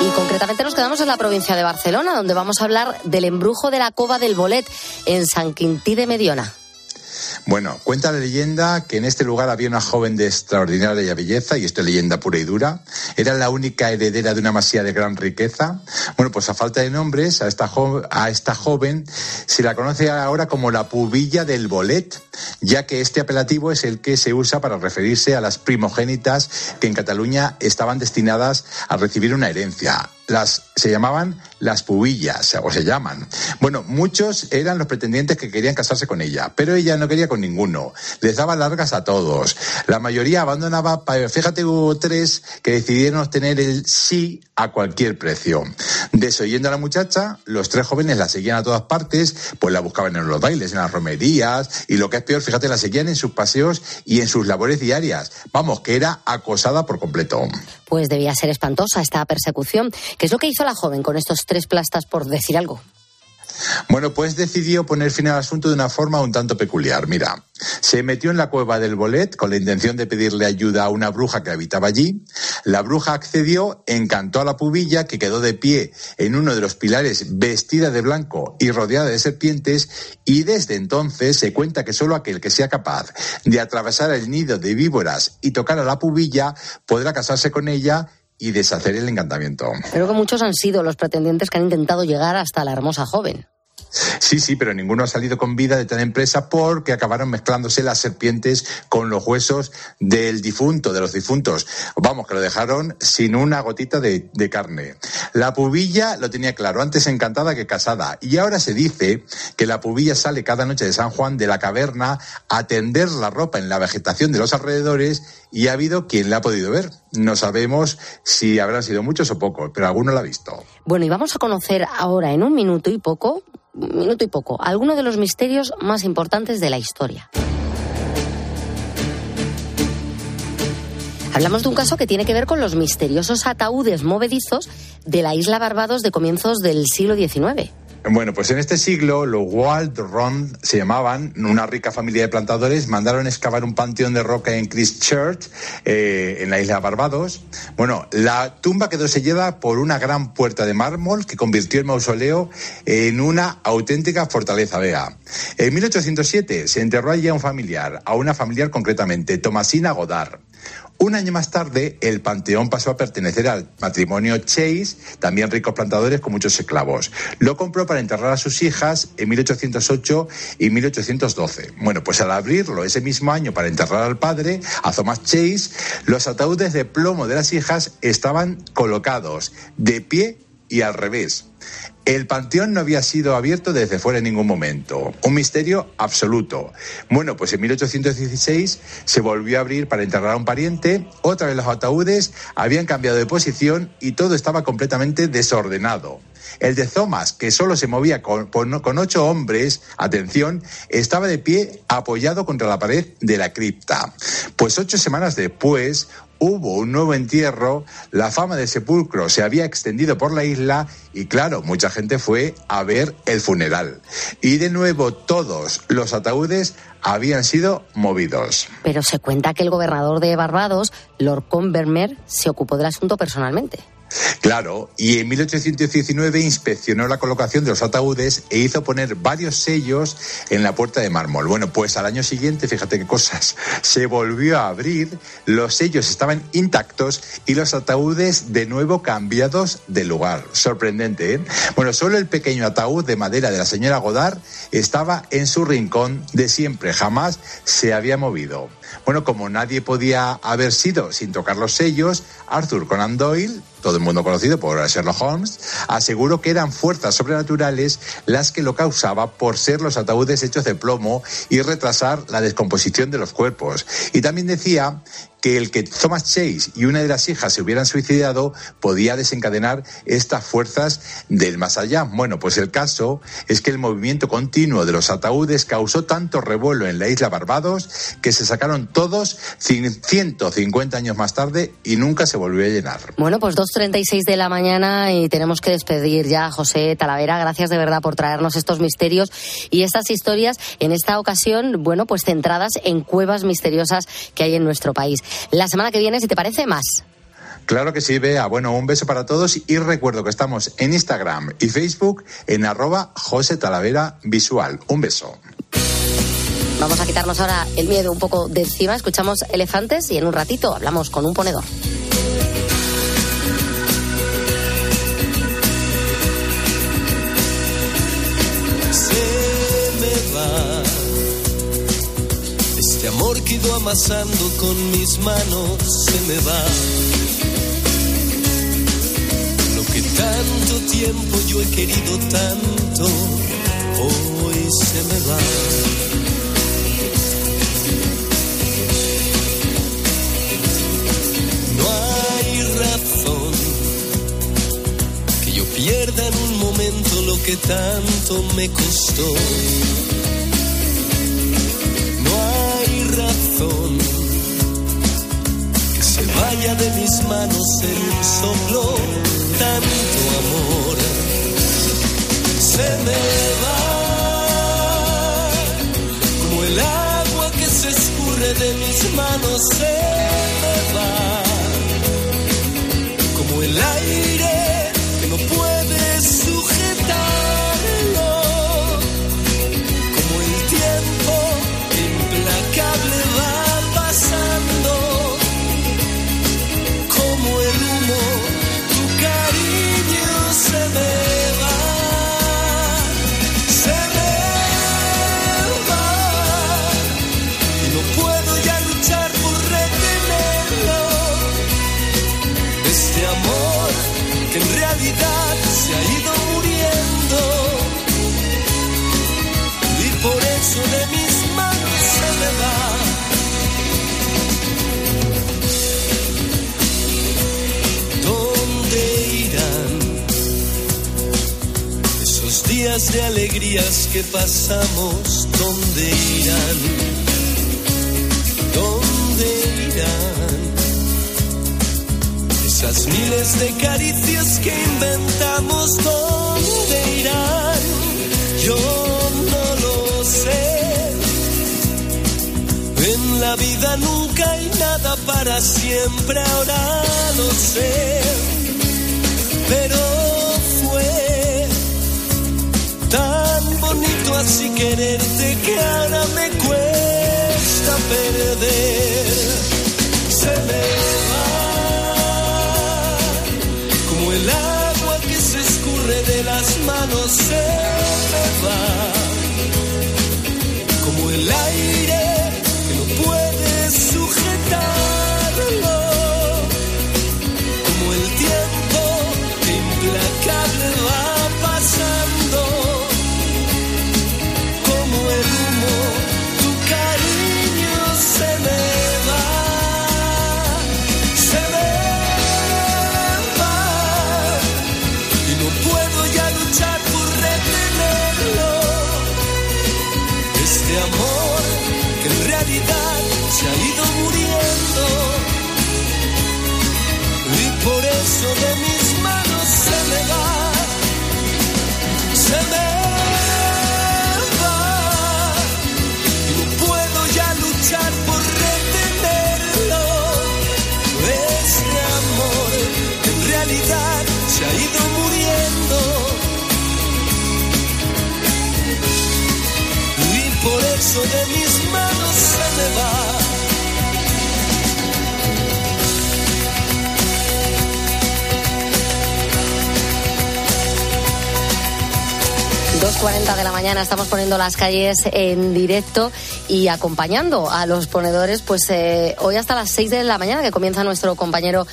Y concretamente nos quedamos en la provincia de Barcelona, donde vamos a hablar del embrujo de la cova del Bolet en San Quintí de Mediona. Bueno, cuenta la leyenda que en este lugar había una joven de extraordinaria belleza, y esto es leyenda pura y dura. Era la única heredera de una masía de gran riqueza. Bueno, pues a falta de nombres, a esta, a esta joven se la conoce ahora como la pubilla del bolet, ya que este apelativo es el que se usa para referirse a las primogénitas que en Cataluña estaban destinadas a recibir una herencia las se llamaban las pubillas, o se llaman. Bueno, muchos eran los pretendientes que querían casarse con ella, pero ella no quería con ninguno. Les daba largas a todos. La mayoría abandonaba, fíjate, hubo tres que decidieron obtener el sí a cualquier precio. Desoyendo a la muchacha, los tres jóvenes la seguían a todas partes, pues la buscaban en los bailes, en las romerías, y lo que es peor, fíjate, la seguían en sus paseos y en sus labores diarias. Vamos, que era acosada por completo. Pues debía ser espantosa esta persecución. ¿Qué es lo que hizo la joven con estos tres plastas, por decir algo? Bueno, pues decidió poner fin al asunto de una forma un tanto peculiar. Mira, se metió en la cueva del Bolet con la intención de pedirle ayuda a una bruja que habitaba allí. La bruja accedió, encantó a la pubilla, que quedó de pie en uno de los pilares vestida de blanco y rodeada de serpientes, y desde entonces se cuenta que solo aquel que sea capaz de atravesar el nido de víboras y tocar a la pubilla podrá casarse con ella y deshacer el encantamiento. Creo que muchos han sido los pretendientes que han intentado llegar hasta la hermosa joven. Sí, sí, pero ninguno ha salido con vida de tal empresa porque acabaron mezclándose las serpientes con los huesos del difunto, de los difuntos. Vamos, que lo dejaron sin una gotita de, carne. La pubilla lo tenía claro, antes encantada que casada. Y ahora se dice que la pubilla sale cada noche de San Juan de la caverna a tender la ropa en la vegetación de los alrededores y ha habido quien la ha podido ver. No sabemos si habrán sido muchos o pocos, pero alguno la ha visto. Bueno, y vamos a conocer ahora en un minuto y poco minuto y poco, algunos de los misterios más importantes de la historia. Hablamos de un caso que tiene que ver con los misteriosos ataúdes movedizos de la isla Barbados de comienzos del siglo XIX. Bueno, pues en este siglo los Waldron se llamaban, una rica familia de plantadores, mandaron excavar un panteón de roca en Christchurch, eh, en la isla Barbados. Bueno, la tumba quedó sellada por una gran puerta de mármol que convirtió el mausoleo en una auténtica fortaleza. Vea, en 1807 se enterró allí a un familiar, a una familiar concretamente, Tomasina Godard. Un año más tarde, el panteón pasó a pertenecer al matrimonio Chase, también ricos plantadores con muchos esclavos. Lo compró para enterrar a sus hijas en 1808 y 1812. Bueno, pues al abrirlo ese mismo año para enterrar al padre, a Thomas Chase, los ataúdes de plomo de las hijas estaban colocados de pie y al revés. El panteón no había sido abierto desde fuera en ningún momento. Un misterio absoluto. Bueno, pues en 1816 se volvió a abrir para enterrar a un pariente. Otra vez los ataúdes habían cambiado de posición y todo estaba completamente desordenado. El de Thomas, que solo se movía con, con, ocho hombres, atención, estaba de pie apoyado contra la pared de la cripta. Pues ocho semanas después, hubo un nuevo entierro, la fama del sepulcro se había extendido por la isla y claro, mucha gente fue a ver el funeral. Y de nuevo todos los ataúdes habían sido movidos. Pero se cuenta que el gobernador de Barbados, Lord Convermer, se ocupó del asunto personalmente. Claro, y en 1819 inspeccionó la colocación de los ataúdes e hizo poner varios sellos en la puerta de mármol. Bueno, pues al año siguiente, fíjate qué cosas, se volvió a abrir, los sellos estaban intactos y los ataúdes de nuevo cambiados de lugar. Sorprendente, ¿eh? Bueno, solo el pequeño ataúd de madera de la señora Godard estaba en su rincón de siempre, jamás se había movido. Bueno, como nadie podía haber sido sin tocar los sellos, Arthur Conan Doyle todo el mundo conocido por Sherlock Holmes, aseguró que eran fuerzas sobrenaturales las que lo causaba por ser los ataúdes hechos de plomo y retrasar la descomposición de los cuerpos. Y también decía que el que Thomas Chase y una de las hijas se hubieran suicidado podía desencadenar estas fuerzas del más allá. Bueno, pues el caso es que el movimiento continuo de los ataúdes causó tanto revuelo en la isla Barbados que se sacaron todos 150 años más tarde y nunca se volvió a llenar. Bueno, pues 2.36 de la mañana y tenemos que despedir ya a José Talavera. Gracias de verdad por traernos estos misterios y estas historias en esta ocasión, bueno, pues centradas en cuevas misteriosas que hay en nuestro país la semana que viene, si te parece, más. Claro que sí, Bea. Bueno, un beso para todos y recuerdo que estamos en Instagram y Facebook en arroba José Talavera Visual. Un beso. Vamos a quitarnos ahora el miedo un poco de encima, escuchamos elefantes y en un ratito hablamos con un ponedor. Amor que ido amasando con mis manos se me va. Lo que tanto tiempo yo he querido tanto, hoy se me va. No hay razón que yo pierda en un momento lo que tanto me costó que se vaya de mis manos un soplo tanto amor. Se me va como el agua que se escurre de mis manos, se me va como el aire de alegrías que pasamos, ¿dónde irán? ¿Dónde irán? Esas miles de caricias que inventamos, ¿dónde irán? Yo no lo sé. En la vida nunca hay nada para siempre, ahora lo sé. Pero Tan bonito así quererte que ahora me cuesta perder. 2.40 de la mañana estamos poniendo las calles en directo y acompañando a los ponedores, pues eh, hoy hasta las 6 de la mañana que comienza nuestro compañero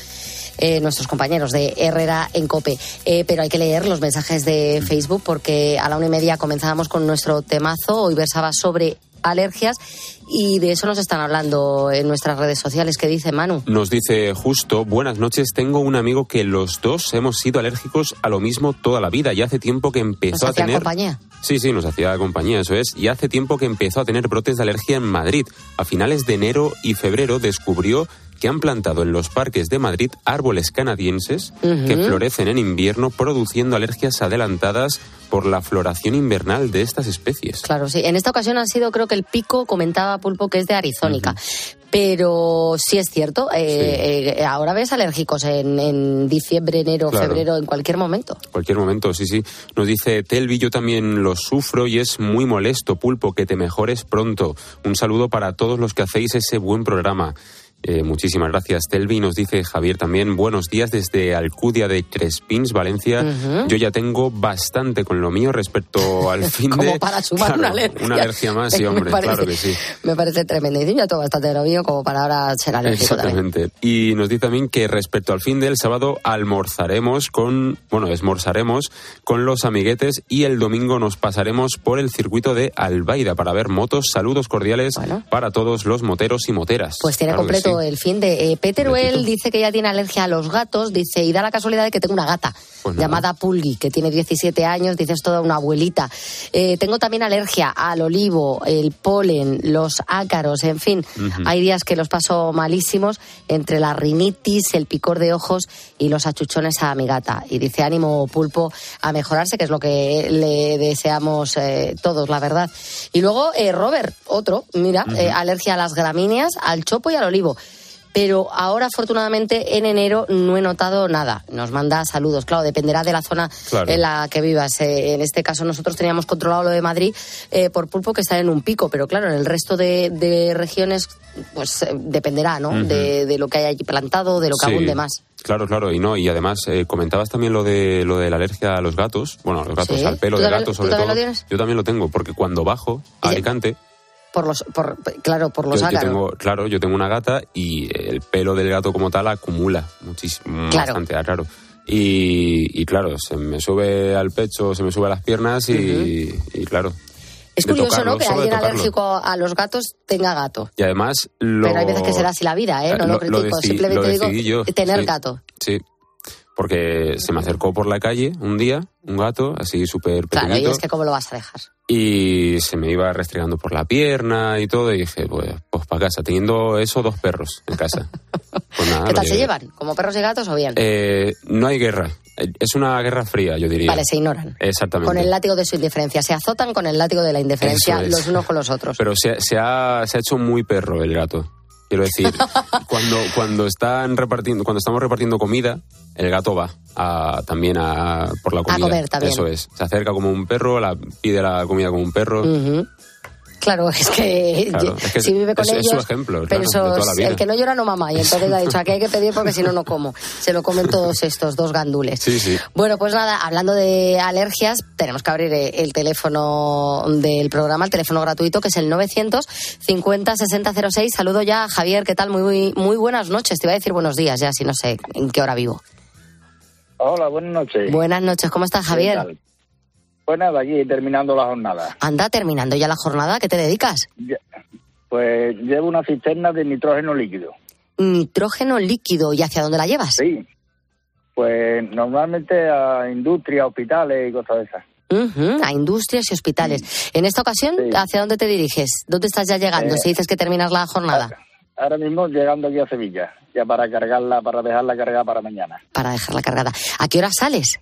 eh, nuestros compañeros de Herrera en Cope. Eh, pero hay que leer los mensajes de Facebook porque a la una y media comenzábamos con nuestro temazo. Hoy versaba sobre alergias y de eso nos están hablando en nuestras redes sociales. ¿Qué dice Manu? Nos dice justo, buenas noches, tengo un amigo que los dos hemos sido alérgicos a lo mismo toda la vida y hace tiempo que ¿Nos empezó a hacía tener... compañía? Sí, sí, nos hacía compañía, eso es. Y hace tiempo que empezó a tener brotes de alergia en Madrid. A finales de enero y febrero descubrió que han plantado en los parques de Madrid árboles canadienses que florecen en invierno produciendo alergias adelantadas por la floración invernal de estas especies. Claro, sí. En esta ocasión ha sido, creo que el pico, comentaba Pulpo, que es de arizónica. Pero sí es cierto, eh, eh, ahora ves alérgicos en, en diciembre, enero, Claro. febrero, en cualquier momento. Cualquier momento, sí, sí. Nos dice Telvi, yo también lo sufro y es muy molesto, Pulpo, que te mejores pronto. Un saludo para todos los que hacéis ese buen programa. Eh, muchísimas gracias, Telvi. Nos dice Javier también, buenos días desde Alcudia de Crespins, Valencia. Yo ya tengo bastante con lo mío respecto al fin Como de... para sumar Claro, una alergia. Una alergia más, sí, hombre, parece- claro que sí. Me parece tremendo. Y dice, ya todo bastante de lo mío como para ahora ser alérgico también. Exactamente. Y nos dice también que respecto al fin del sábado almorzaremos con, bueno, esmorzaremos con los amiguetes y el domingo nos pasaremos por el circuito de Albaida para ver motos. Saludos cordiales para todos los moteros y moteras. Pues tiene Claro completo el fin de. eh, Peter Well dice que ya tiene alergia a los gatos, dice, y da la casualidad de que tengo una gata Pues llamada Pulgi, que tiene 17 años, dice es toda una abuelita. Eh, tengo también alergia al olivo, el polen, los ácaros, en fin. Hay días que los paso malísimos entre la rinitis, el picor de ojos y los achuchones a mi gata. Y dice ánimo pulpo a mejorarse, que es lo que le deseamos eh, todos, la verdad. Y luego eh, Robert, otro, mira, eh, alergia a las gramíneas, al chopo y al olivo. Pero ahora, afortunadamente, en enero no he notado nada. Nos manda saludos. Claro, dependerá de la zona Claro. en la que vivas. Eh, en este caso, nosotros teníamos controlado lo de Madrid eh, por pulpo que está en un pico. Pero claro, en el resto de, de regiones, pues eh, dependerá, ¿no? De, de lo que haya allí plantado, de lo que Sí. abunde más. Claro, claro, y no, y además eh, comentabas también lo de lo de la alergia a los gatos, bueno, a los gatos, Sí. al pelo ¿Tú de también- gato tú sobre todo. lo? Yo también lo tengo, porque cuando bajo a Alicante, Por los, por, claro, por los yo, yo tengo, claro, yo tengo una gata y el pelo del gato como tal acumula muchísimo, Claro. bastante, ah, claro. Y, y claro, se me sube al pecho, se me sube a las piernas y, y claro. Es curioso, tocarlo, ¿no? Que alguien alérgico a los gatos tenga gato. Y además lo... Pero hay veces que será así la vida, ¿eh? No lo, Lo- lo critico, decidí- simplemente lo digo yo, tener sí. gato. Sí, porque se me acercó por la calle un día, un gato, así súper Claro, y pequeñito. es que cómo lo vas a dejar. y se me iba restregando por la pierna y todo y dije pues, pues para casa teniendo eso dos perros en casa pues nada, ¿Qué tal se llevan? ¿Como perros y gatos o bien? Eh, no hay guerra es una guerra fría yo diría Vale, se ignoran. exactamente Con el látigo de su indiferencia. Se azotan con el látigo de la indiferencia es. los unos con los otros. pero se, se ha, se ha hecho muy perro el gato quiero decir cuando cuando están repartiendo cuando estamos repartiendo comida el gato va a, también a por la comida comer también. eso es se acerca como un perro la pide la comida como un perro. Claro, es que, Claro, es que si vive con es- es ellos. su ejemplo, claro, de eso toda la es- vida. el que no llora no mama. Y entonces ha dicho, aquí hay que pedir porque si no, no como. Se lo comen todos estos dos gandules. Sí, sí. Bueno, pues nada, hablando de alergias, tenemos que abrir eh, el teléfono del programa, el teléfono gratuito, que es el 950 6006. Saludo ya a Javier, ¿qué tal? Muy, muy buenas noches. Te iba a decir buenos días ya, si no sé en qué hora vivo. Hola, buenas noches. Buenas noches, ¿cómo estás, ¿Qué Javier? Pues nada, aquí terminando la jornada. Anda, terminando ya la jornada, ¿a qué te dedicas? Ya- Pues llevo una cisterna de nitrógeno líquido. Nitrógeno líquido, ¿y hacia dónde la llevas? Sí. Pues normalmente a industria, hospitales y cosas de esas. A industrias y hospitales. En esta ocasión, ¿hacia dónde te diriges? ¿Dónde estás ya llegando? Eh, si dices que terminas la jornada. Ahora mismo llegando aquí a Sevilla, ya para cargarla, para dejarla cargada para mañana. Para dejarla cargada. ¿A qué hora sales?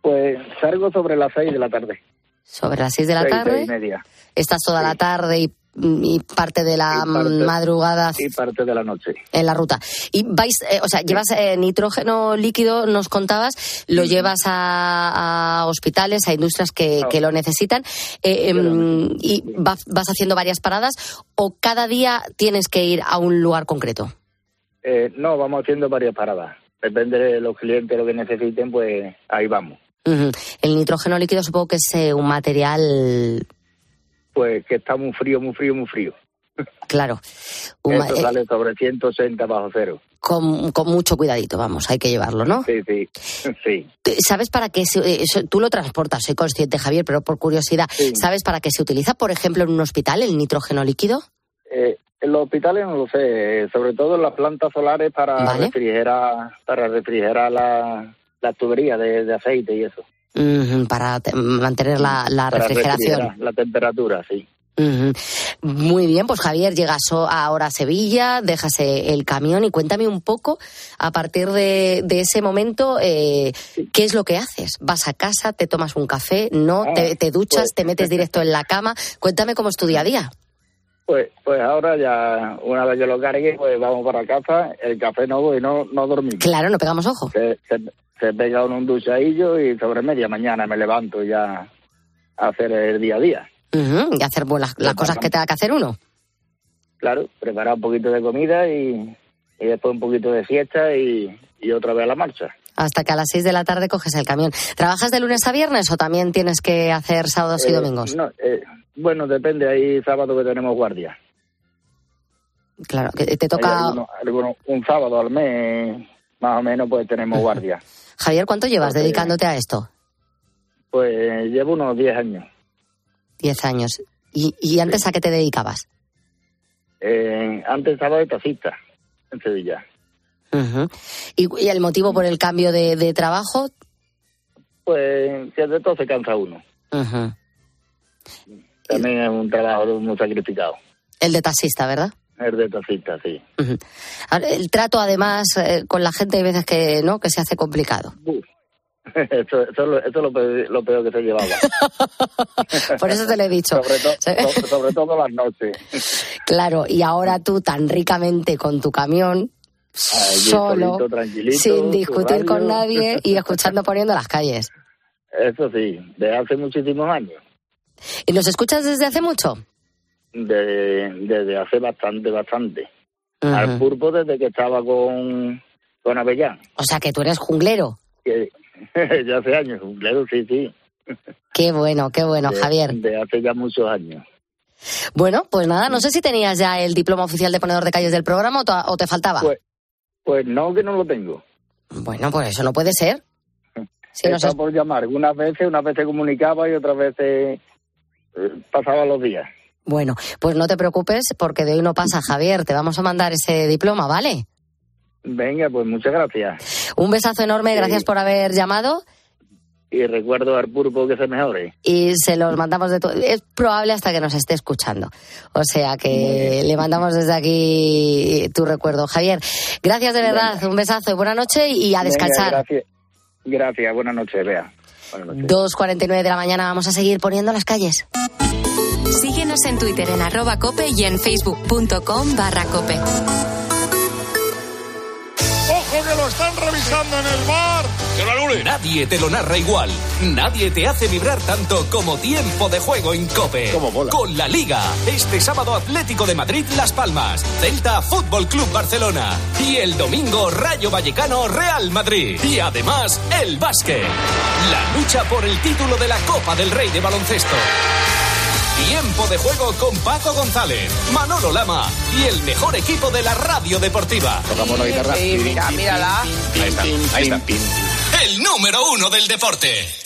Pues salgo sobre las seis de la tarde. Sobre las seis de la Seis, tarde. seis y media. Estás toda la tarde y, y parte de la parte- madrugada Y parte de la noche. en la ruta. Y vais, eh, o sea, llevas eh, nitrógeno líquido, nos contabas, lo llevas a, a hospitales, a industrias que, que lo necesitan, eh, em, y va- vas haciendo varias paradas, o cada día tienes que ir a un lugar concreto. Eh, no, vamos haciendo varias paradas. Depende de los clientes lo que necesiten, pues ahí vamos. El nitrógeno líquido supongo que es eh, un material, Pues que está muy frío, muy frío, muy frío. claro, Eso eh, sale sobre 180 bajo cero. con, con mucho cuidadito, vamos, hay que llevarlo, ¿no? Sí, sí, sí. ¿Sabes para qué se, eh, tú lo transportas? Soy consciente, Javier, pero por curiosidad, ¿sabes para qué se utiliza, por ejemplo, en un hospital el nitrógeno líquido? Eh, en los hospitales no lo sé, eh, sobre todo en las plantas solares para Vale. refrigerar, para refrigerar la, las tuberías de, de aceite y eso. Para te- mantener la, la Para refrigeración. la temperatura, sí. Muy bien, pues Javier, llegas ahora a Sevilla, dejas el camión y cuéntame un poco, a partir de, de ese momento, eh, ¿qué es lo que haces? ¿Vas a casa, te tomas un café, no, Ah, te, te duchas, pues- te metes directo en la cama? Cuéntame cómo es tu día a día. Pues, pues ahora ya, una vez que lo cargue, pues vamos para casa, el café no voy, no, no dormimos. Claro, no pegamos ojo. Se, se, se pega uno un duchadillo y sobre media mañana me levanto ya a hacer el día a día. Y hacer pues, las, las cosas que tenga que hacer uno. Claro, preparar un poquito de comida y, y después un poquito de siesta y, y otra vez a la marcha. Hasta que a las 6 de la tarde coges el camión. ¿Trabajas de lunes a viernes o también tienes que hacer sábados y Eh, domingos? no, eh, bueno, depende, hay sábado que tenemos guardia. Claro, que te toca... alguno- alguno- un sábado al mes, más o menos, pues tenemos guardia. Javier, ¿cuánto llevas Porque- dedicándote a esto? Pues llevo unos 10 años. 10 años. ¿Y, y antes a qué te dedicabas? Eh, antes estaba de taxista en Sevilla. Ujú. ¿Y, y el motivo por el cambio de, de trabajo? Pues que de todo se cansa uno. Ujú. También es un trabajo muy sacrificado. El de taxista, ¿verdad? El de taxista, sí. Ujú. Ahora, El trato, además, eh, con la gente hay veces que no que se hace complicado. eso, eso, es lo- eso es lo peor, que se llevaba. Por eso te lo he dicho. sobre, to- sobre, sobre todo las noches. Claro, y ahora tú tan ricamente con tu camión, Allí solo, solito, sin discutir con nadie y escuchando poniendo las calles. Eso sí, de hace muchísimos años. ¿Y nos escuchas desde hace mucho? De, desde hace bastante, bastante. Al pulpo desde que estaba con, con Avellán. O sea que tú eres junglero. Que, ya hace años, claro, sí, sí. Qué bueno, qué bueno, De- Javier. De hace ya muchos años. Bueno, pues nada, no sé si tenías ya el diploma oficial de ponedor de calles del programa o, te faltaba. Pues, pues no, que no lo tengo. Bueno, pues eso no puede ser. Si Está es- por llamar. Unas veces, unas veces comunicaba y otras veces eh, pasaba los días. Bueno, pues no te preocupes porque de hoy no pasa, Javier. Te vamos a mandar ese diploma, ¿vale? Venga, pues muchas gracias. Un besazo enorme, gracias por haber llamado Y recuerdo al pulpo que se mejore. y se los mandamos de todo. Es probable hasta que nos esté escuchando. O sea que le mandamos desde aquí tu recuerdo, Javier. Gracias de verdad, un besazo y buena noche y a Venga, descansar. gracias. Gracias, buenas noches, Bea. Buenas noches. 2.49 de la mañana vamos a seguir poniendo las calles. Síguenos en Twitter en arroba cope y en facebook.com barra cope. ¡Ojo que lo están revisando en el bar! Nadie te lo narra igual. Nadie te hace vibrar tanto como tiempo de juego en Cope. Con la Liga. Este sábado Atlético de Madrid Las Palmas. Celta Fútbol Club Barcelona. Y el domingo Rayo Vallecano Real Madrid. Y además el básquet. La lucha por el título de la Copa del Rey de Baloncesto. Tiempo de juego con Paco González, Manolo Lama y el mejor equipo de la radio deportiva. Tocamos la guitarra. Sí, mira, mírala. Ahí está, ahí está. El número uno del deporte.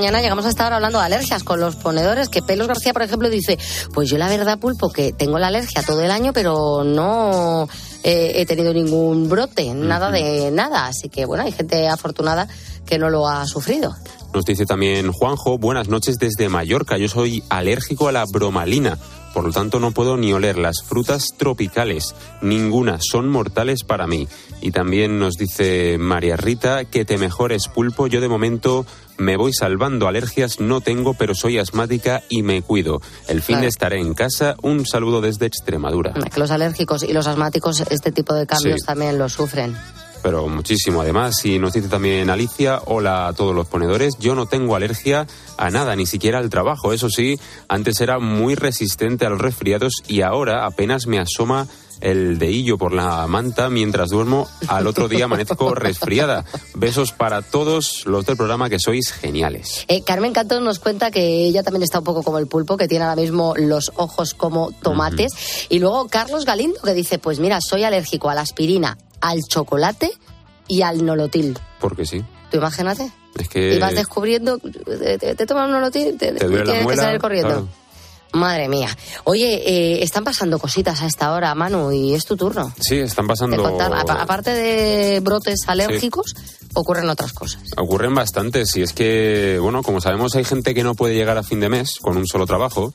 Mañana llegamos a estar hablando de alergias con los ponedores, que Pelos García, por ejemplo, dice, pues yo la verdad, Pulpo, que tengo la alergia todo el año, pero no eh, he tenido ningún brote, nada de nada. Así que, bueno, hay gente afortunada que no lo ha sufrido. Nos dice también Juanjo, buenas noches desde Mallorca. Yo soy alérgico a la bromalina, por lo tanto no puedo ni oler las frutas tropicales. Ninguna, son mortales para mí. Y también nos dice María Rita, que te mejores pulpo. Yo de momento me voy salvando alergias, no tengo, pero soy asmática y me cuido. El fin Claro. de estaré en casa. Un saludo desde Extremadura. Que los alérgicos y los asmáticos este tipo de cambios Sí. también lo sufren. Pero muchísimo además. Y nos dice también Alicia, hola a todos los ponedores, yo no tengo alergia a nada, ni siquiera al trabajo. Eso sí, antes era muy resistente a los resfriados y ahora apenas me asoma el deillo por la manta mientras duermo. Al otro día amanezco resfriada. Besos para todos los del programa que sois geniales. Eh, Carmen Cantón nos cuenta que ella también está un poco como el pulpo, que tiene ahora mismo los ojos como tomates. Y luego Carlos Galindo que dice, pues mira, soy alérgico a la aspirina, al chocolate y al nolotil. Porque sí. Tú imagínate. Es que Y vas descubriendo, te, te, te tomas un nolotil, te, te duele la tienes que salir corriendo. claro. Madre mía. Oye, eh, están pasando cositas a esta hora, Manu, y es tu turno. Sí, están pasando... aparte de brotes alérgicos, ocurren otras cosas. Ocurren bastantes y es que, bueno, como sabemos hay gente que no puede llegar a fin de mes con un solo trabajo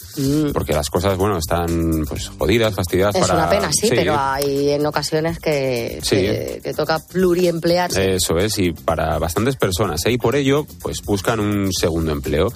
porque las cosas, bueno, están pues jodidas, fastidiadas Mm. Es para... una pena, sí, pero hay en ocasiones que, Sí. que, que toca pluriemplearse. Eso es, y para bastantes personas, ¿eh? y por ello, pues buscan un segundo empleo.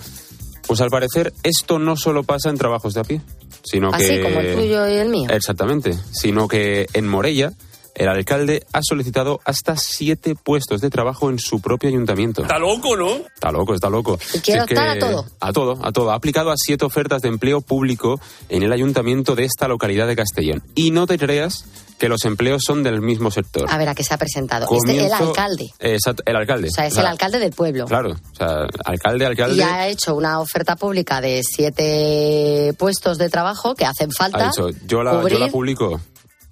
Pues al parecer esto no solo pasa en trabajos de a pie, sino Así que... como el tuyo y el mío. Exactamente, sino que en Morella el alcalde ha solicitado hasta siete puestos de trabajo en su propio ayuntamiento. Está loco, ¿no? Está loco, está loco. quiere Si es optar a todo. A todo, a todo. Ha aplicado a siete ofertas de empleo público en el ayuntamiento de esta localidad de Castellón. Y no te creas que los empleos son del mismo sector. A ver a qué se ha presentado. Este, el Comienzo- alcalde. Exacto, el alcalde. O sea, es el alcalde del pueblo. Claro, o sea, alcalde, alcalde. Y ha hecho una oferta pública de siete puestos de trabajo que hacen falta. ha dicho, yo la, yo la publico.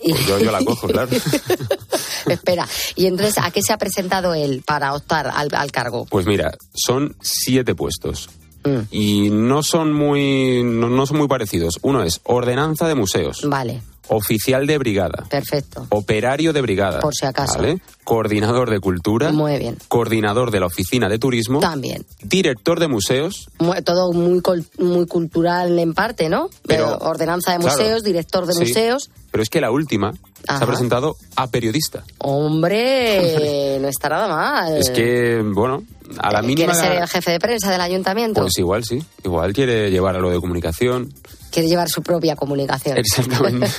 Pues yo, yo la cojo, claro. Espera, y entonces, ¿a qué se ha presentado él para optar al, al cargo? Pues mira, son siete puestos. Mm. Y no son muy no, no son muy parecidos. Uno es ordenanza de museos, Vale, oficial de brigada, perfecto. operario de brigada, Por si acaso. ¿vale? coordinador de cultura, Muy bien. coordinador de la oficina de turismo, También. director de museos, Mu- Todo muy, muy cultural en parte, ¿no? Pero, ordenanza de claro, museos, director de sí. museos. pero es que la última se ha presentado a periodista. Hombre, no está nada mal. Es que, bueno, a la mínima... ¿Quiere ser el jefe de prensa del ayuntamiento? Pues igual sí, igual quiere llevar a lo de comunicación. Quiere llevar su propia comunicación. Exactamente.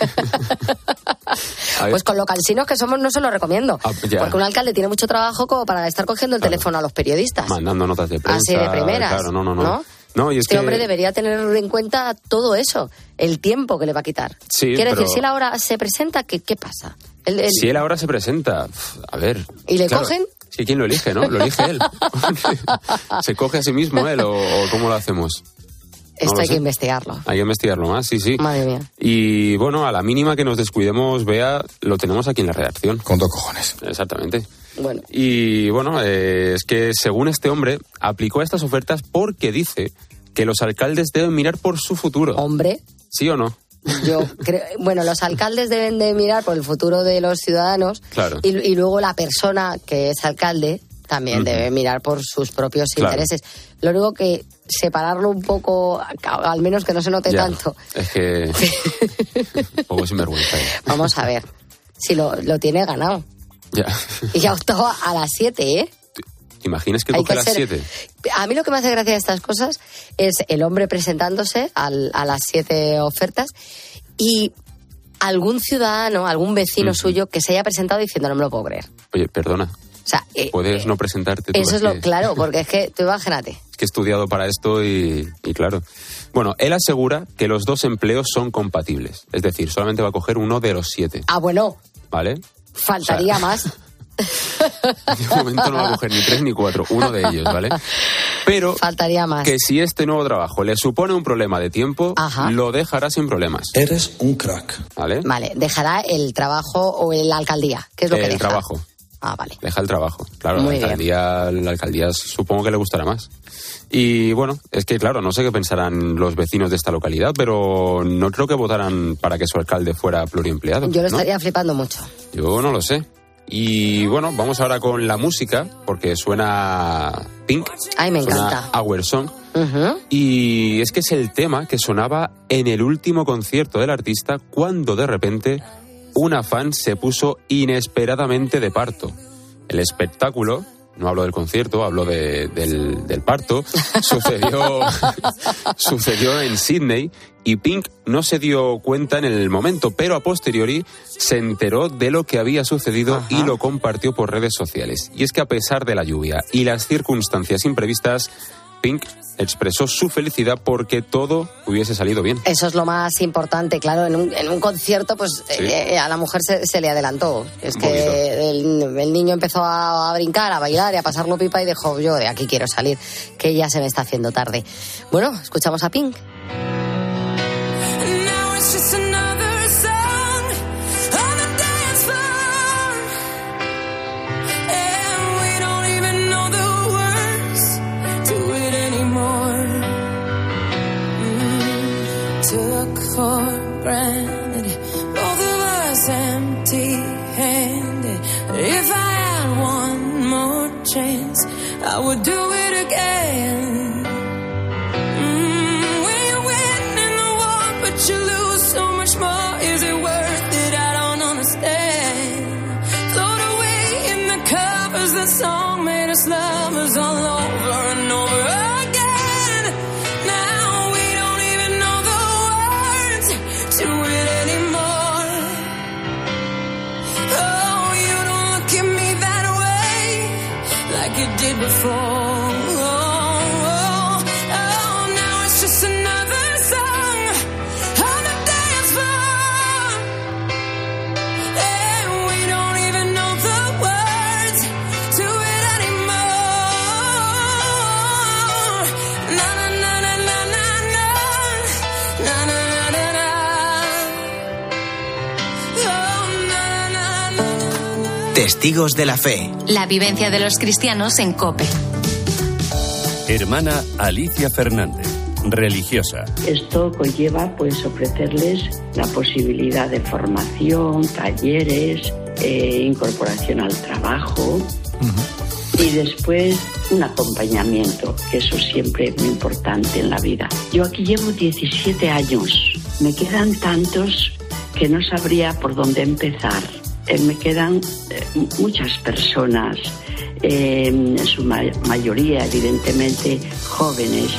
Pues con lo cansinos que somos no se lo recomiendo. Ah. Porque un alcalde tiene mucho trabajo como para estar cogiendo el teléfono a los periodistas. mandando notas de prensa. Así de primeras. Claro, no, no, no. ¿no? No, y es este que... hombre debería tener en cuenta todo eso, el tiempo que le va a quitar. Sí, Quiere pero- decir, si él ahora se presenta, ¿qué, qué pasa? Él- él- Si él ahora se presenta, a ver. ¿Y le claro, cogen? Sí, ¿quién lo elige, no? Lo elige él. ¿Se coge a sí mismo él o, o cómo lo hacemos? Esto hay sé. que investigarlo. Hay que investigarlo más, sí, sí. Madre mía. Y bueno, a la mínima que nos descuidemos, vea, lo tenemos aquí en la redacción. Con dos cojones. Exactamente. Bueno, Y bueno, eh, es que según este hombre, aplicó estas ofertas porque dice que los alcaldes deben mirar por su futuro. hombre, ¿Sí o no? yo creo. Bueno, los alcaldes deben de mirar por el futuro de los ciudadanos Claro. y, y luego la persona que es alcalde también debe mirar por sus propios Claro. intereses. Lo único que separarlo un poco, al menos que no se note Ya. tanto. Es que... un poco sinvergüenza. eh. Vamos a ver. Si lo, lo tiene ganado. Ya. Y ya optaba a las 7, ¿eh? ¿Te imaginas que coge que las ser- 7? A mí lo que me hace gracia de estas cosas es el hombre presentándose al- a las siete ofertas y algún ciudadano, algún vecino suyo que se haya presentado diciendo no me lo puedo creer. Oye, perdona, sea, eh, puedes no presentarte. tú, eso es lo que- claro, porque es que tú imagínate. es que he estudiado para esto y, y claro. Bueno, él asegura que los dos empleos son compatibles. Es decir, solamente va a coger uno de los siete, Ah, bueno, ¿vale? faltaría O sea, más. De momento no va a coger ni tres ni cuatro, uno de ellos, ¿vale? Pero Faltaría más. que si este nuevo trabajo le supone un problema de tiempo, Ajá. lo dejará sin problemas, Eres un crack. ¿vale? Vale, dejará el trabajo o la alcaldía. ¿Qué es lo que el deja? trabajo. Ah, vale. Deja el trabajo. Claro, Muy la alcaldía, la alcaldía supongo que le gustará más. Y bueno, es que claro, no sé qué pensarán los vecinos de esta localidad, pero no creo que votaran para que su alcalde fuera pluriempleado. Yo lo ¿no? estaría flipando mucho. Yo no lo sé. Y bueno, vamos ahora con la música, porque suena Pink. Ay, me suena encanta. Our Song. Ujú. Y es que es el tema que sonaba en el último concierto del artista cuando de repente una fan se puso inesperadamente de parto. El espectáculo, no hablo del concierto, hablo de- del, del parto, sucedió, sucedió en Sydney y Pink no se dio cuenta en el momento, pero a posteriori se enteró de lo que había sucedido y lo compartió por redes sociales. Y es que a pesar de la lluvia y las circunstancias imprevistas, Pink expresó su felicidad porque todo hubiese salido bien. Eso es lo más importante, claro. En un, en un concierto, pues Sí. eh, a la mujer se, se le adelantó. Es Un que el, el niño empezó a, a brincar, a bailar y a pasarlo pipa y dijo, yo de aquí quiero salir, que ya se me está haciendo tarde. Bueno, escuchamos a Pink. For granted, both of us empty handed. If I had one more chance, I would do it again. Mm, when you win in the Testigos de la Fe. La vivencia de los cristianos en Cope. Hermana Alicia Fernández, religiosa. Esto conlleva pues ofrecerles la posibilidad de formación, talleres, eh, incorporación al trabajo y después un acompañamiento, que eso siempre es muy importante en la vida. Yo aquí llevo 17 años, me quedan tantos que no sabría por dónde empezar. Eh, me quedan eh, muchas personas, eh, en su mayoría evidentemente jóvenes,